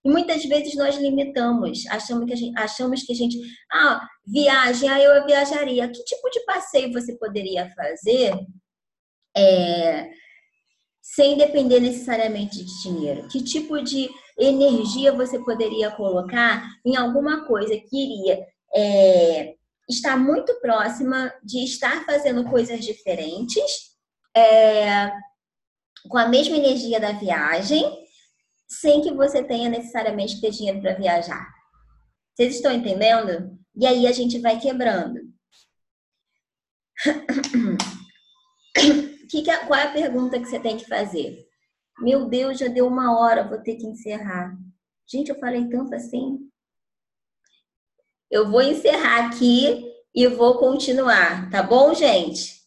E muitas vezes nós limitamos, achamos que a gente, achamos que a gente ah, viagem, ah, eu viajaria. Que tipo de passeio você poderia fazer é, sem depender necessariamente de dinheiro? Que tipo de energia você poderia colocar em alguma coisa que iria é, está muito próxima de estar fazendo coisas diferentes, é, com a mesma energia da viagem, sem que você tenha necessariamente ter dinheiro para viajar. Vocês estão entendendo? E aí a gente vai quebrando. que que é, qual é a pergunta que você tem que fazer? Meu Deus, já deu uma hora, vou ter que encerrar. Gente, eu falei tanto assim. Eu vou encerrar aqui e vou continuar, tá bom, gente?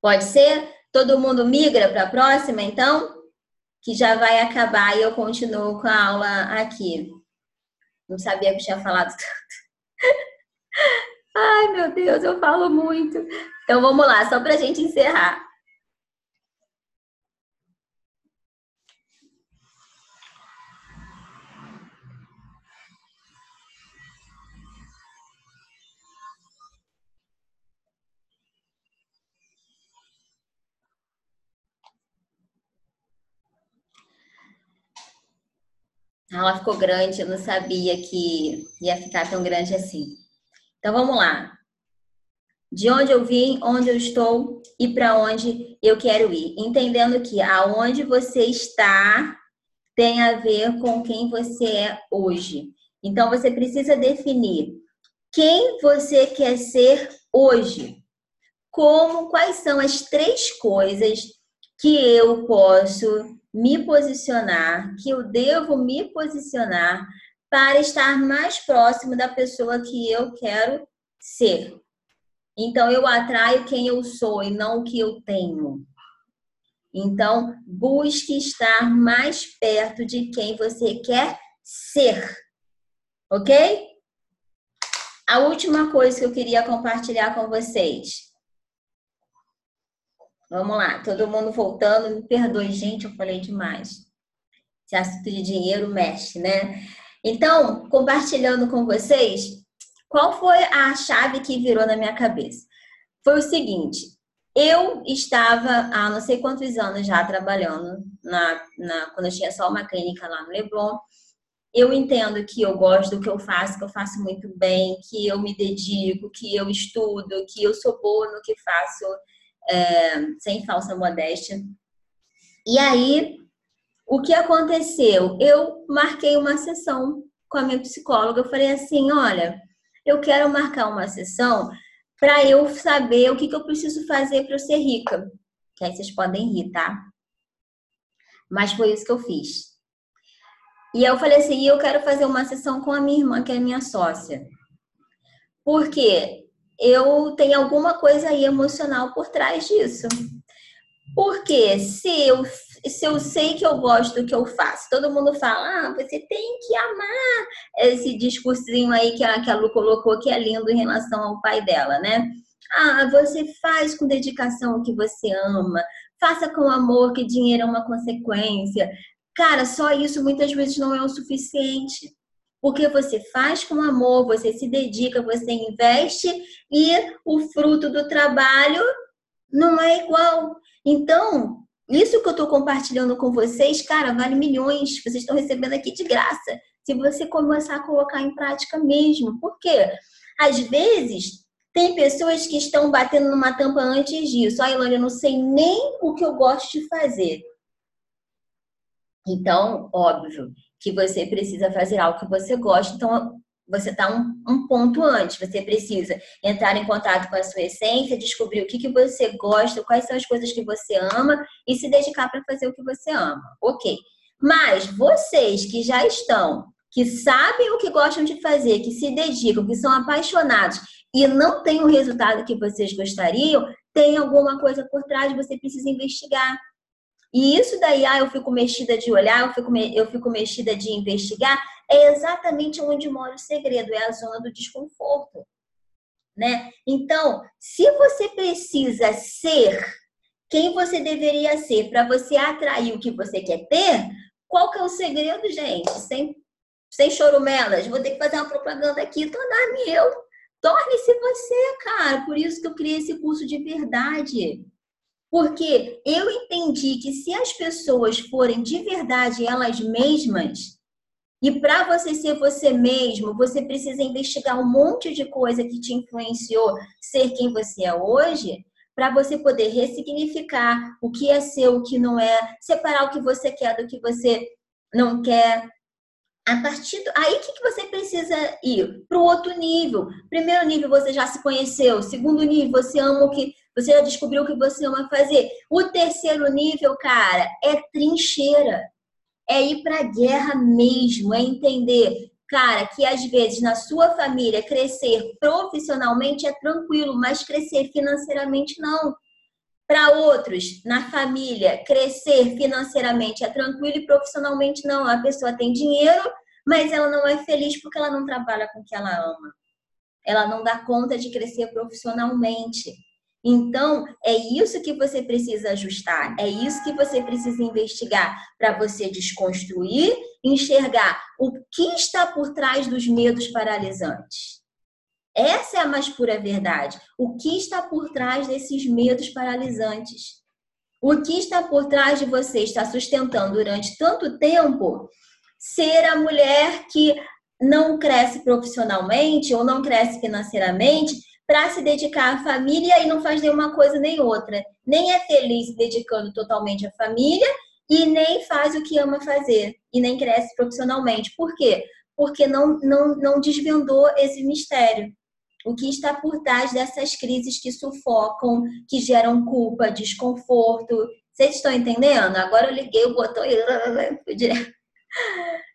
Pode ser? Todo mundo migra para a próxima, então? Que já vai acabar e eu continuo com a aula aqui. Não sabia que tinha falado tanto. Ai, meu Deus, eu falo muito. Então vamos lá, só para a gente encerrar. Ela ficou grande, eu não sabia que ia ficar tão grande assim. Então vamos lá. De onde eu vim, onde eu estou e para onde eu quero ir. Entendendo que aonde você está tem a ver com quem você é hoje. Então você precisa definir quem você quer ser hoje. Como, quais são as três coisas que eu posso me posicionar, que eu devo me posicionar para estar mais próximo da pessoa que eu quero ser. Então eu atraio quem eu sou e não o que eu tenho. Então, busque estar mais perto de quem você quer ser. OK? A última coisa que eu queria compartilhar com vocês Vamos lá, todo mundo voltando. Me perdoe, gente, eu falei demais. Esse assunto de dinheiro mexe, né? Então, compartilhando com vocês, qual foi a chave que virou na minha cabeça? Foi o seguinte: eu estava há não sei quantos anos já trabalhando na, na, quando eu tinha só uma clínica lá no Leblon. Eu entendo que eu gosto do que eu faço, que eu faço muito bem, que eu me dedico, que eu estudo, que eu sou boa no que faço é, sem falsa modéstia. E aí, o que aconteceu? Eu marquei uma sessão com a minha psicóloga. Eu falei assim: olha, eu quero marcar uma sessão para eu saber o que, que eu preciso fazer para eu ser rica. Que aí vocês podem rir, tá? Mas foi isso que eu fiz. E eu falei assim, eu quero fazer uma sessão com a minha irmã, que é minha sócia. Porque eu tenho alguma coisa aí emocional por trás disso. Porque se eu, se eu sei que eu gosto do que eu faço, todo mundo fala, ah, você tem que amar esse discursinho aí que a, que a Lu colocou que é lindo em relação ao pai dela, né? Ah, você faz com dedicação o que você ama, faça com amor, que dinheiro é uma consequência. Cara, só isso muitas vezes não é o suficiente. Porque você faz com amor, você se dedica, você investe e o fruto do trabalho não é igual. Então, isso que eu estou compartilhando com vocês, cara, vale milhões. Vocês estão recebendo aqui de graça. Se você começar a colocar em prática mesmo. Por quê? Às vezes, tem pessoas que estão batendo numa tampa antes disso. Ah, Ilane, eu não sei nem o que eu gosto de fazer. Então, óbvio que você precisa fazer algo que você gosta. Então, você está um, um, ponto antes. Você precisa entrar em contato com a sua essência, descobrir o que, que você gosta, quais são as coisas que você ama e se dedicar para fazer o que você ama. Ok. Mas vocês que já estão, que sabem o que gostam de fazer, que se dedicam, que são apaixonados e não têm o resultado que vocês gostariam, tem alguma coisa por trás, você precisa investigar. E isso daí, ah, eu fico mexida de olhar, eu fico, eu fico mexida de investigar, é exatamente onde mora o segredo, é a zona do desconforto. Né? Então, se você precisa ser quem você deveria ser para você atrair o que você quer ter, qual que é o segredo, gente? Sem, sem chorumelas, vou ter que fazer uma propaganda aqui, tornar meu. Torne-se você, cara. Por isso que eu criei esse curso de verdade. Porque eu entendi que se as pessoas forem de verdade elas mesmas, e para você ser você mesmo, você precisa investigar um monte de coisa que te influenciou ser quem você é hoje, para você poder ressignificar o que é seu, o que não é, separar o que você quer do que você não quer, a partir do... aí que você precisa ir? Para o outro nível. Primeiro nível você já se conheceu. Segundo nível você ama o que você já descobriu o que você ama fazer o terceiro nível cara é trincheira é ir para a guerra mesmo é entender cara que às vezes na sua família crescer profissionalmente é tranquilo mas crescer financeiramente não para outros, na família, crescer financeiramente é tranquilo e profissionalmente não. A pessoa tem dinheiro, mas ela não é feliz porque ela não trabalha com o que ela ama. Ela não dá conta de crescer profissionalmente. Então, é isso que você precisa ajustar, é isso que você precisa investigar para você desconstruir, enxergar o que está por trás dos medos paralisantes. Essa é a mais pura verdade. O que está por trás desses medos paralisantes? O que está por trás de você estar sustentando durante tanto tempo ser a mulher que não cresce profissionalmente ou não cresce financeiramente para se dedicar à família e não faz nenhuma coisa nem outra. Nem é feliz dedicando totalmente à família e nem faz o que ama fazer e nem cresce profissionalmente. Por quê? Porque não, não, não desvendou esse mistério o que está por trás dessas crises que sufocam, que geram culpa, desconforto. Vocês estão entendendo? Agora eu liguei o botão e.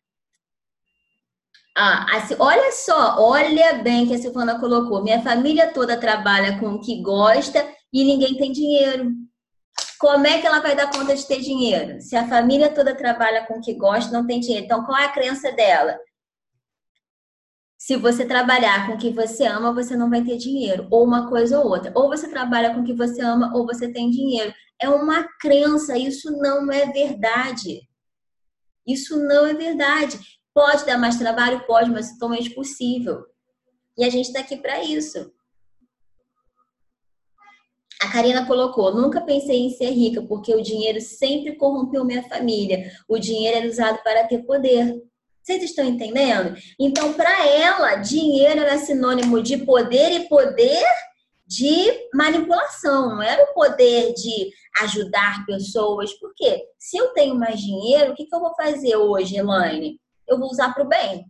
Ah, assim, olha só, olha bem que a Silvana colocou. Minha família toda trabalha com o que gosta e ninguém tem dinheiro. Como é que ela vai dar conta de ter dinheiro? Se a família toda trabalha com o que gosta, não tem dinheiro. Então, qual é a crença dela? se você trabalhar com o que você ama, você não vai ter dinheiro, ou uma coisa ou outra. Ou você trabalha com o que você ama, ou você tem dinheiro. É uma crença, isso não é verdade. Isso não é verdade. Pode dar mais trabalho? Pode, mas é totalmente possível. E a gente está aqui para isso. A Karina colocou: nunca pensei em ser rica, porque o dinheiro sempre corrompeu minha família. O dinheiro era usado para ter poder. Vocês estão entendendo? Então, para ela, dinheiro era sinônimo de poder e poder de manipulação, não era o poder de ajudar pessoas. Por quê? Se eu tenho mais dinheiro, o que, que eu vou fazer hoje, Elaine? Eu vou usar para o bem.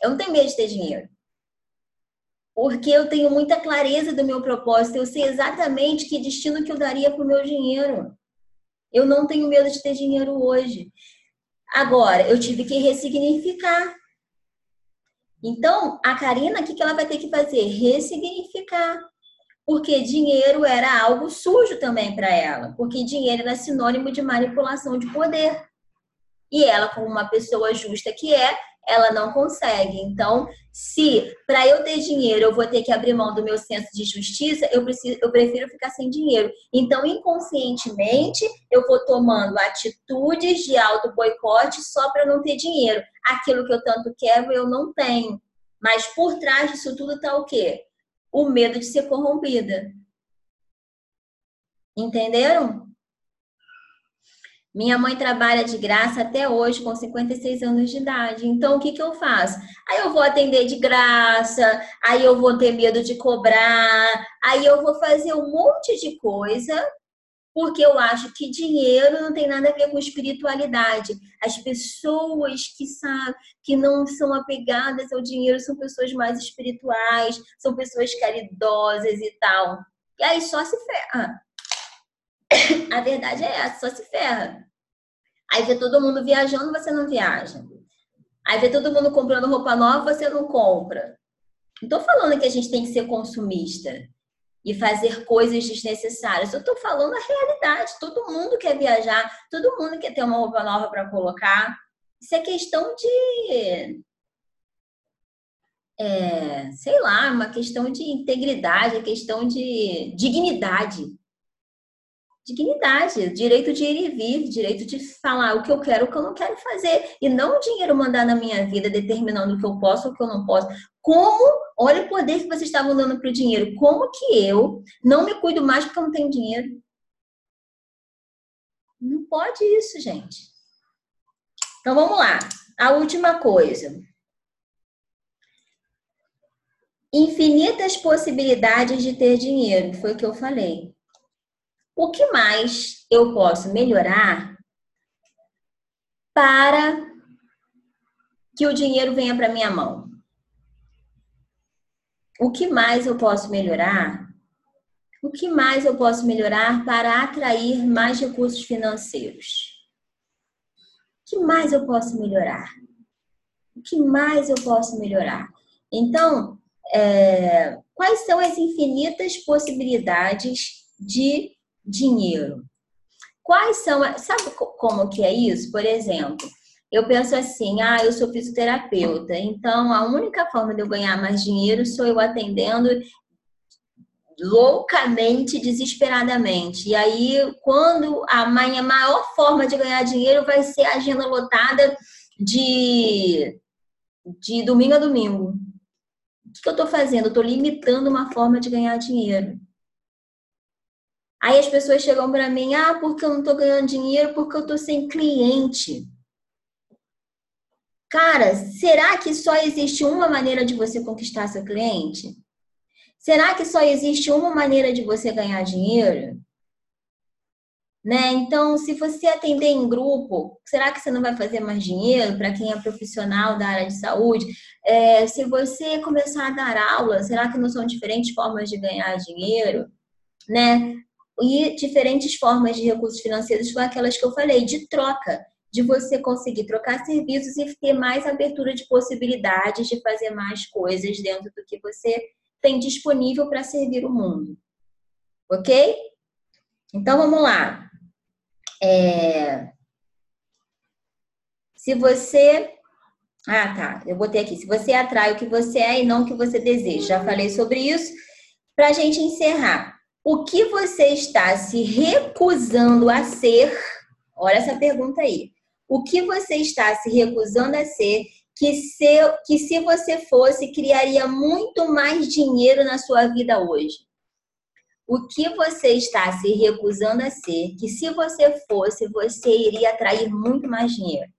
Eu não tenho medo de ter dinheiro. porque eu tenho muita clareza do meu propósito, eu sei exatamente que destino que eu daria para o meu dinheiro. Eu não tenho medo de ter dinheiro hoje. Agora, eu tive que ressignificar. Então, a Karina, o que ela vai ter que fazer? Ressignificar. Porque dinheiro era algo sujo também para ela. Porque dinheiro era sinônimo de manipulação de poder. E ela, como uma pessoa justa que é, ela não consegue. Então, se para eu ter dinheiro eu vou ter que abrir mão do meu senso de justiça, eu preciso, eu prefiro ficar sem dinheiro. Então, inconscientemente, eu vou tomando atitudes de auto boicote só para não ter dinheiro. Aquilo que eu tanto quero, eu não tenho. Mas por trás disso tudo está o quê? O medo de ser corrompida. Entenderam? Minha mãe trabalha de graça até hoje, com 56 anos de idade. Então, o que, que eu faço? Aí eu vou atender de graça, aí eu vou ter medo de cobrar, aí eu vou fazer um monte de coisa, porque eu acho que dinheiro não tem nada a ver com espiritualidade. As pessoas que sabem, que não são apegadas ao dinheiro são pessoas mais espirituais, são pessoas caridosas e tal. E aí só se ferra. A verdade é essa, só se ferra. Aí vê todo mundo viajando, você não viaja. Aí vê todo mundo comprando roupa nova, você não compra. Não tô falando que a gente tem que ser consumista e fazer coisas desnecessárias. Eu tô falando a realidade. Todo mundo quer viajar, todo mundo quer ter uma roupa nova para colocar. Isso é questão de é, sei lá, uma questão de integridade, é questão de dignidade dignidade, direito de ir e vir, direito de falar o que eu quero, o que eu não quero fazer. E não o dinheiro mandar na minha vida, determinando o que eu posso ou o que eu não posso. Como, olha o poder que vocês estavam dando para o dinheiro. Como que eu não me cuido mais porque eu não tenho dinheiro? Não pode isso, gente. Então vamos lá. A última coisa. Infinitas possibilidades de ter dinheiro, foi o que eu falei. O que mais eu posso melhorar para que o dinheiro venha para minha mão? O que mais eu posso melhorar? O que mais eu posso melhorar para atrair mais recursos financeiros? O que mais eu posso melhorar? O que mais eu posso melhorar? Então, é, quais são as infinitas possibilidades de dinheiro. Quais são, sabe como que é isso? Por exemplo, eu penso assim, ah, eu sou fisioterapeuta, então a única forma de eu ganhar mais dinheiro sou eu atendendo loucamente, desesperadamente. E aí, quando a minha maior forma de ganhar dinheiro vai ser a agenda lotada de, de domingo a domingo. O que eu estou fazendo? Estou limitando uma forma de ganhar dinheiro. Aí as pessoas chegam para mim, ah, porque eu não estou ganhando dinheiro, porque eu estou sem cliente. Cara, será que só existe uma maneira de você conquistar seu cliente? Será que só existe uma maneira de você ganhar dinheiro? Né? Então, se você atender em grupo, será que você não vai fazer mais dinheiro para quem é profissional da área de saúde? É, se você começar a dar aula, será que não são diferentes formas de ganhar dinheiro? Né? E diferentes formas de recursos financeiros foram aquelas que eu falei, de troca, de você conseguir trocar serviços e ter mais abertura de possibilidades de fazer mais coisas dentro do que você tem disponível para servir o mundo. Ok? Então vamos lá. É... Se você. Ah, tá. Eu botei aqui. Se você atrai o que você é e não o que você deseja. Já falei sobre isso. Para a gente encerrar, o que você está se recusando a ser? Olha essa pergunta aí. O que você está se recusando a ser que se, que se você fosse, criaria muito mais dinheiro na sua vida hoje? O que você está se recusando a ser que se você fosse, você iria atrair muito mais dinheiro?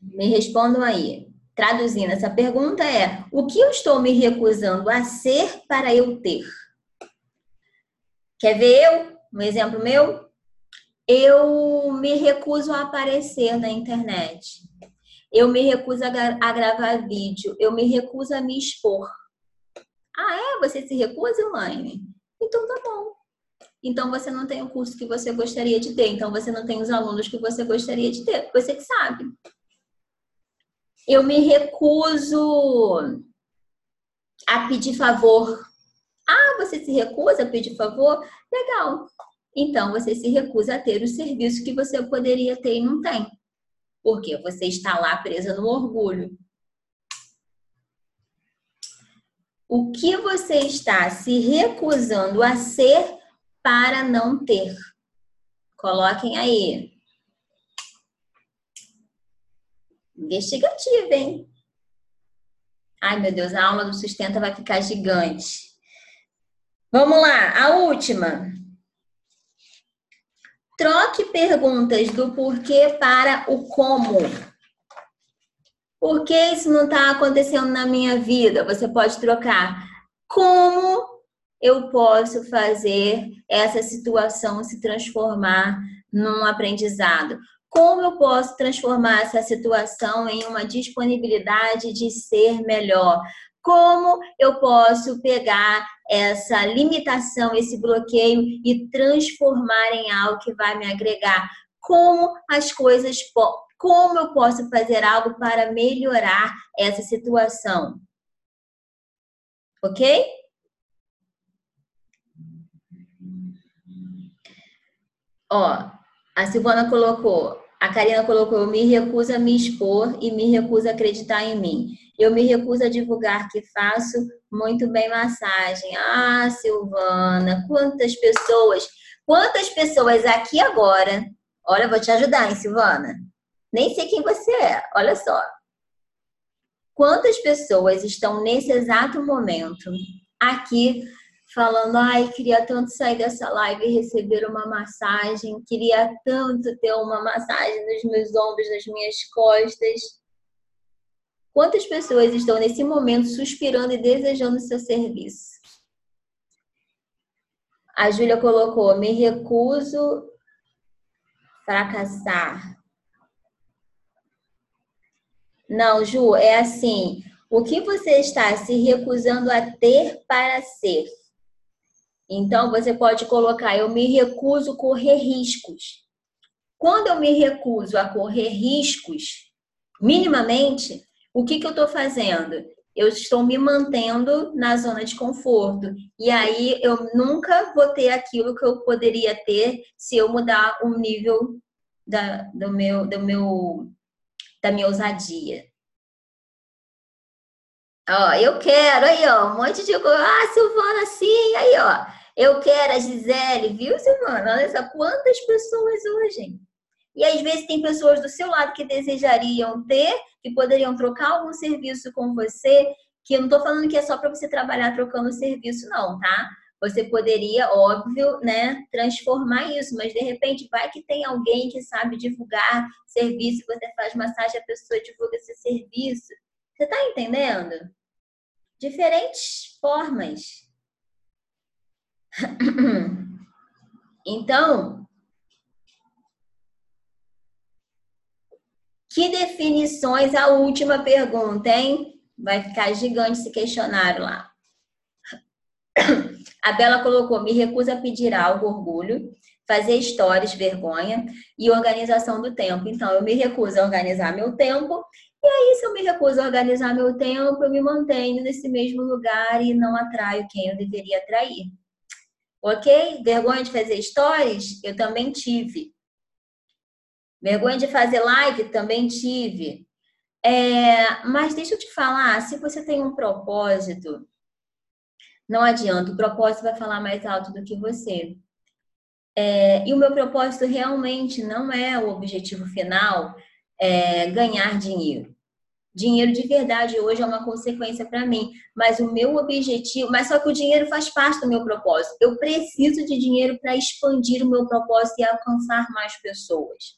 Me respondam aí traduzindo essa pergunta é: o que eu estou me recusando a ser para eu ter? Quer ver eu? Um exemplo meu? Eu me recuso a aparecer na internet. Eu me recuso a, gravar vídeo. Eu me recuso a me expor. Ah, é? Você se recusa, Elaine? Então tá bom. Então você não tem o curso que você gostaria de ter. Então você não tem os alunos que você gostaria de ter. Você que sabe. Eu me recuso a pedir favor. Ah, você se recusa a pedir favor? Legal. Então você se recusa a ter o serviço que você poderia ter e não tem. Porque você está lá presa no orgulho. O que você está se recusando a ser para não ter? Coloquem aí. Investigativa, hein? Ai, meu Deus, a aula do sustenta vai ficar gigante. Vamos lá, a última. Troque perguntas do porquê para o como. Por que isso não está acontecendo na minha vida? Você pode trocar. Como eu posso fazer essa situação se transformar num aprendizado? Como eu posso transformar essa situação em uma disponibilidade de ser melhor? Como eu posso pegar essa limitação, esse bloqueio e transformar em algo que vai me agregar? Como as coisas, como eu posso fazer algo para melhorar essa situação? Ok? Ó, a Silvana colocou, a Karina colocou: eu me recuso a me expor e me recuso a acreditar em mim. Eu me recuso a divulgar que faço muito bem massagem. Ah, Silvana, quantas pessoas, quantas pessoas aqui agora. Olha, vou te ajudar, hein, Silvana? Nem sei quem você é, olha só. Quantas pessoas estão nesse exato momento aqui falando, ai, queria tanto sair dessa live e receber uma massagem, queria tanto ter uma massagem nos meus ombros, nas minhas costas. Quantas pessoas estão nesse momento suspirando e desejando seu serviço? A Júlia colocou: me recuso fracassar. Não, Ju, é assim. O que você está se recusando a ter para ser? Então, você pode colocar: eu me recuso a correr riscos. Quando eu me recuso a correr riscos, minimamente, o que, que eu estou fazendo? Eu estou me mantendo na zona de conforto. E aí eu nunca vou ter aquilo que eu poderia ter se eu mudar o nível da, do meu, do meu, da minha ousadia. Ó, eu quero, aí, ó, um monte de coisa. Ah, Silvana, sim, aí, ó. Eu quero a Gisele, viu, Silvana? Olha só quantas pessoas hoje. E às vezes tem pessoas do seu lado que desejariam ter, que poderiam trocar algum serviço com você, que eu não estou falando que é só para você trabalhar trocando serviço, não, tá? Você poderia, óbvio, né, transformar isso, mas de repente vai que tem alguém que sabe divulgar serviço, você faz massagem, a pessoa divulga esse serviço. Você está entendendo? Diferentes formas. Então, que definições, a última pergunta, hein? Vai ficar gigante esse questionário lá. A Bela colocou: me recusa a pedir algo, orgulho, fazer histórias, vergonha e organização do tempo. Então, eu me recuso a organizar meu tempo. E aí, se eu me recuso a organizar meu tempo, eu me mantenho nesse mesmo lugar e não atraio quem eu deveria atrair. Ok? Vergonha de fazer stories? Eu também tive. Vergonha de fazer live? Também tive. É, mas deixa eu te falar, se você tem um propósito, não adianta, o propósito vai falar mais alto do que você. É, e o meu propósito realmente não é o objetivo final, é, ganhar dinheiro. Dinheiro de verdade hoje é uma consequência para mim, mas o meu objetivo, mas só que o dinheiro faz parte do meu propósito. Eu preciso de dinheiro para expandir o meu propósito e alcançar mais pessoas.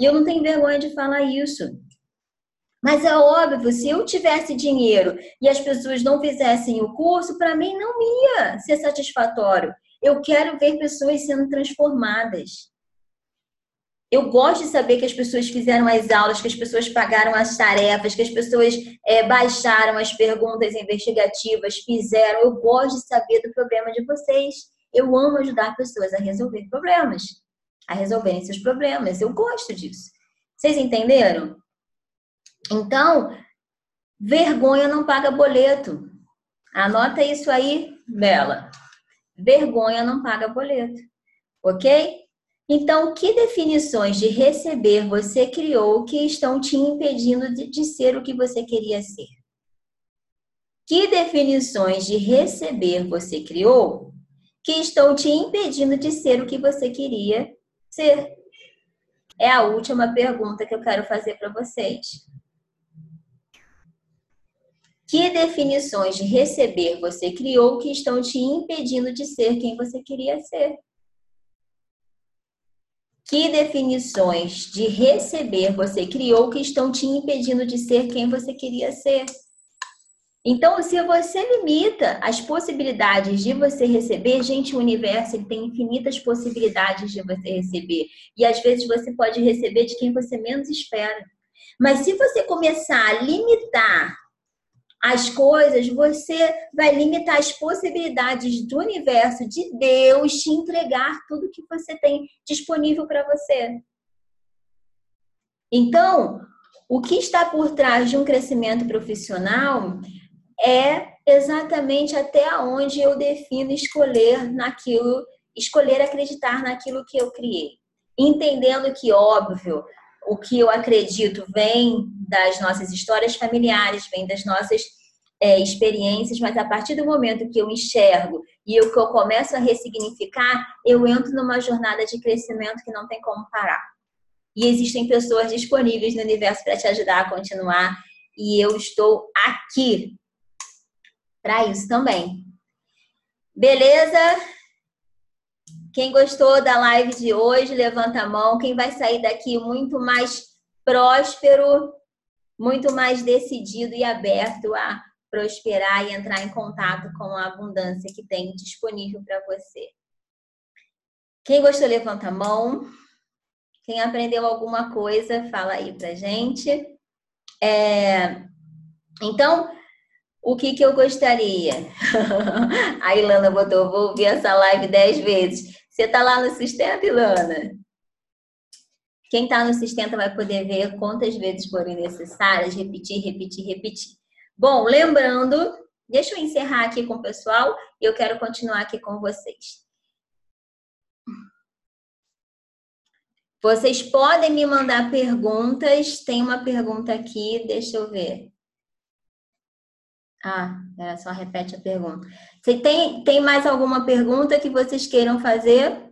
E eu não tenho vergonha de falar isso. Mas é óbvio, se eu tivesse dinheiro e as pessoas não fizessem o curso, para mim não ia ser satisfatório. Eu quero ver pessoas sendo transformadas. Eu gosto de saber que as pessoas fizeram as aulas, que as pessoas pagaram as tarefas, que as pessoas é, baixaram as perguntas investigativas, fizeram. Eu gosto de saber do problema de vocês. Eu amo ajudar pessoas a resolver problemas, a resolverem seus problemas. Eu gosto disso. Vocês entenderam? Então, vergonha não paga boleto. Anota isso aí, Bela. Vergonha não paga boleto. Ok? Então, que definições de receber você criou que estão te impedindo de, de ser o que você queria ser? Que definições de receber você criou que estão te impedindo de ser o que você queria ser? É a última pergunta que eu quero fazer para vocês. Que definições de receber você criou que estão te impedindo de ser quem você queria ser? Que definições de receber você criou que estão te impedindo de ser quem você queria ser? Então, se você limita as possibilidades de você receber, gente, o universo tem infinitas possibilidades de você receber. E às vezes você pode receber de quem você menos espera. Mas se você começar a limitar as coisas, você vai limitar as possibilidades do universo, de Deus te entregar tudo que você tem disponível para você. Então, o que está por trás de um crescimento profissional é exatamente até onde eu defino escolher naquilo, escolher acreditar naquilo que eu criei. Entendendo que, óbvio, o que eu acredito vem das nossas histórias familiares, vem das nossas é, experiências, mas a partir do momento que eu enxergo e eu, que eu começo a ressignificar, eu entro numa jornada de crescimento que não tem como parar. E existem pessoas disponíveis no universo para te ajudar a continuar, e eu estou aqui para isso também. Beleza? Quem gostou da live de hoje, levanta a mão. Quem vai sair daqui muito mais próspero, muito mais decidido e aberto a prosperar e entrar em contato com a abundância que tem disponível para você. Quem gostou, levanta a mão. Quem aprendeu alguma coisa, fala aí pra gente. É... Então, o que, que eu gostaria? A Ilana botou, vou ouvir essa live dez vezes. Você está lá no Sustenta, Ilana? Quem está no Sustenta vai poder ver quantas vezes forem necessárias, repetir, repetir, repetir. Bom, lembrando, deixa eu encerrar aqui com o pessoal e eu quero continuar aqui com vocês. Vocês podem me mandar perguntas. Tem uma pergunta aqui, deixa eu ver. Ah, é, só repete a pergunta. Você tem, tem mais alguma pergunta que vocês queiram fazer?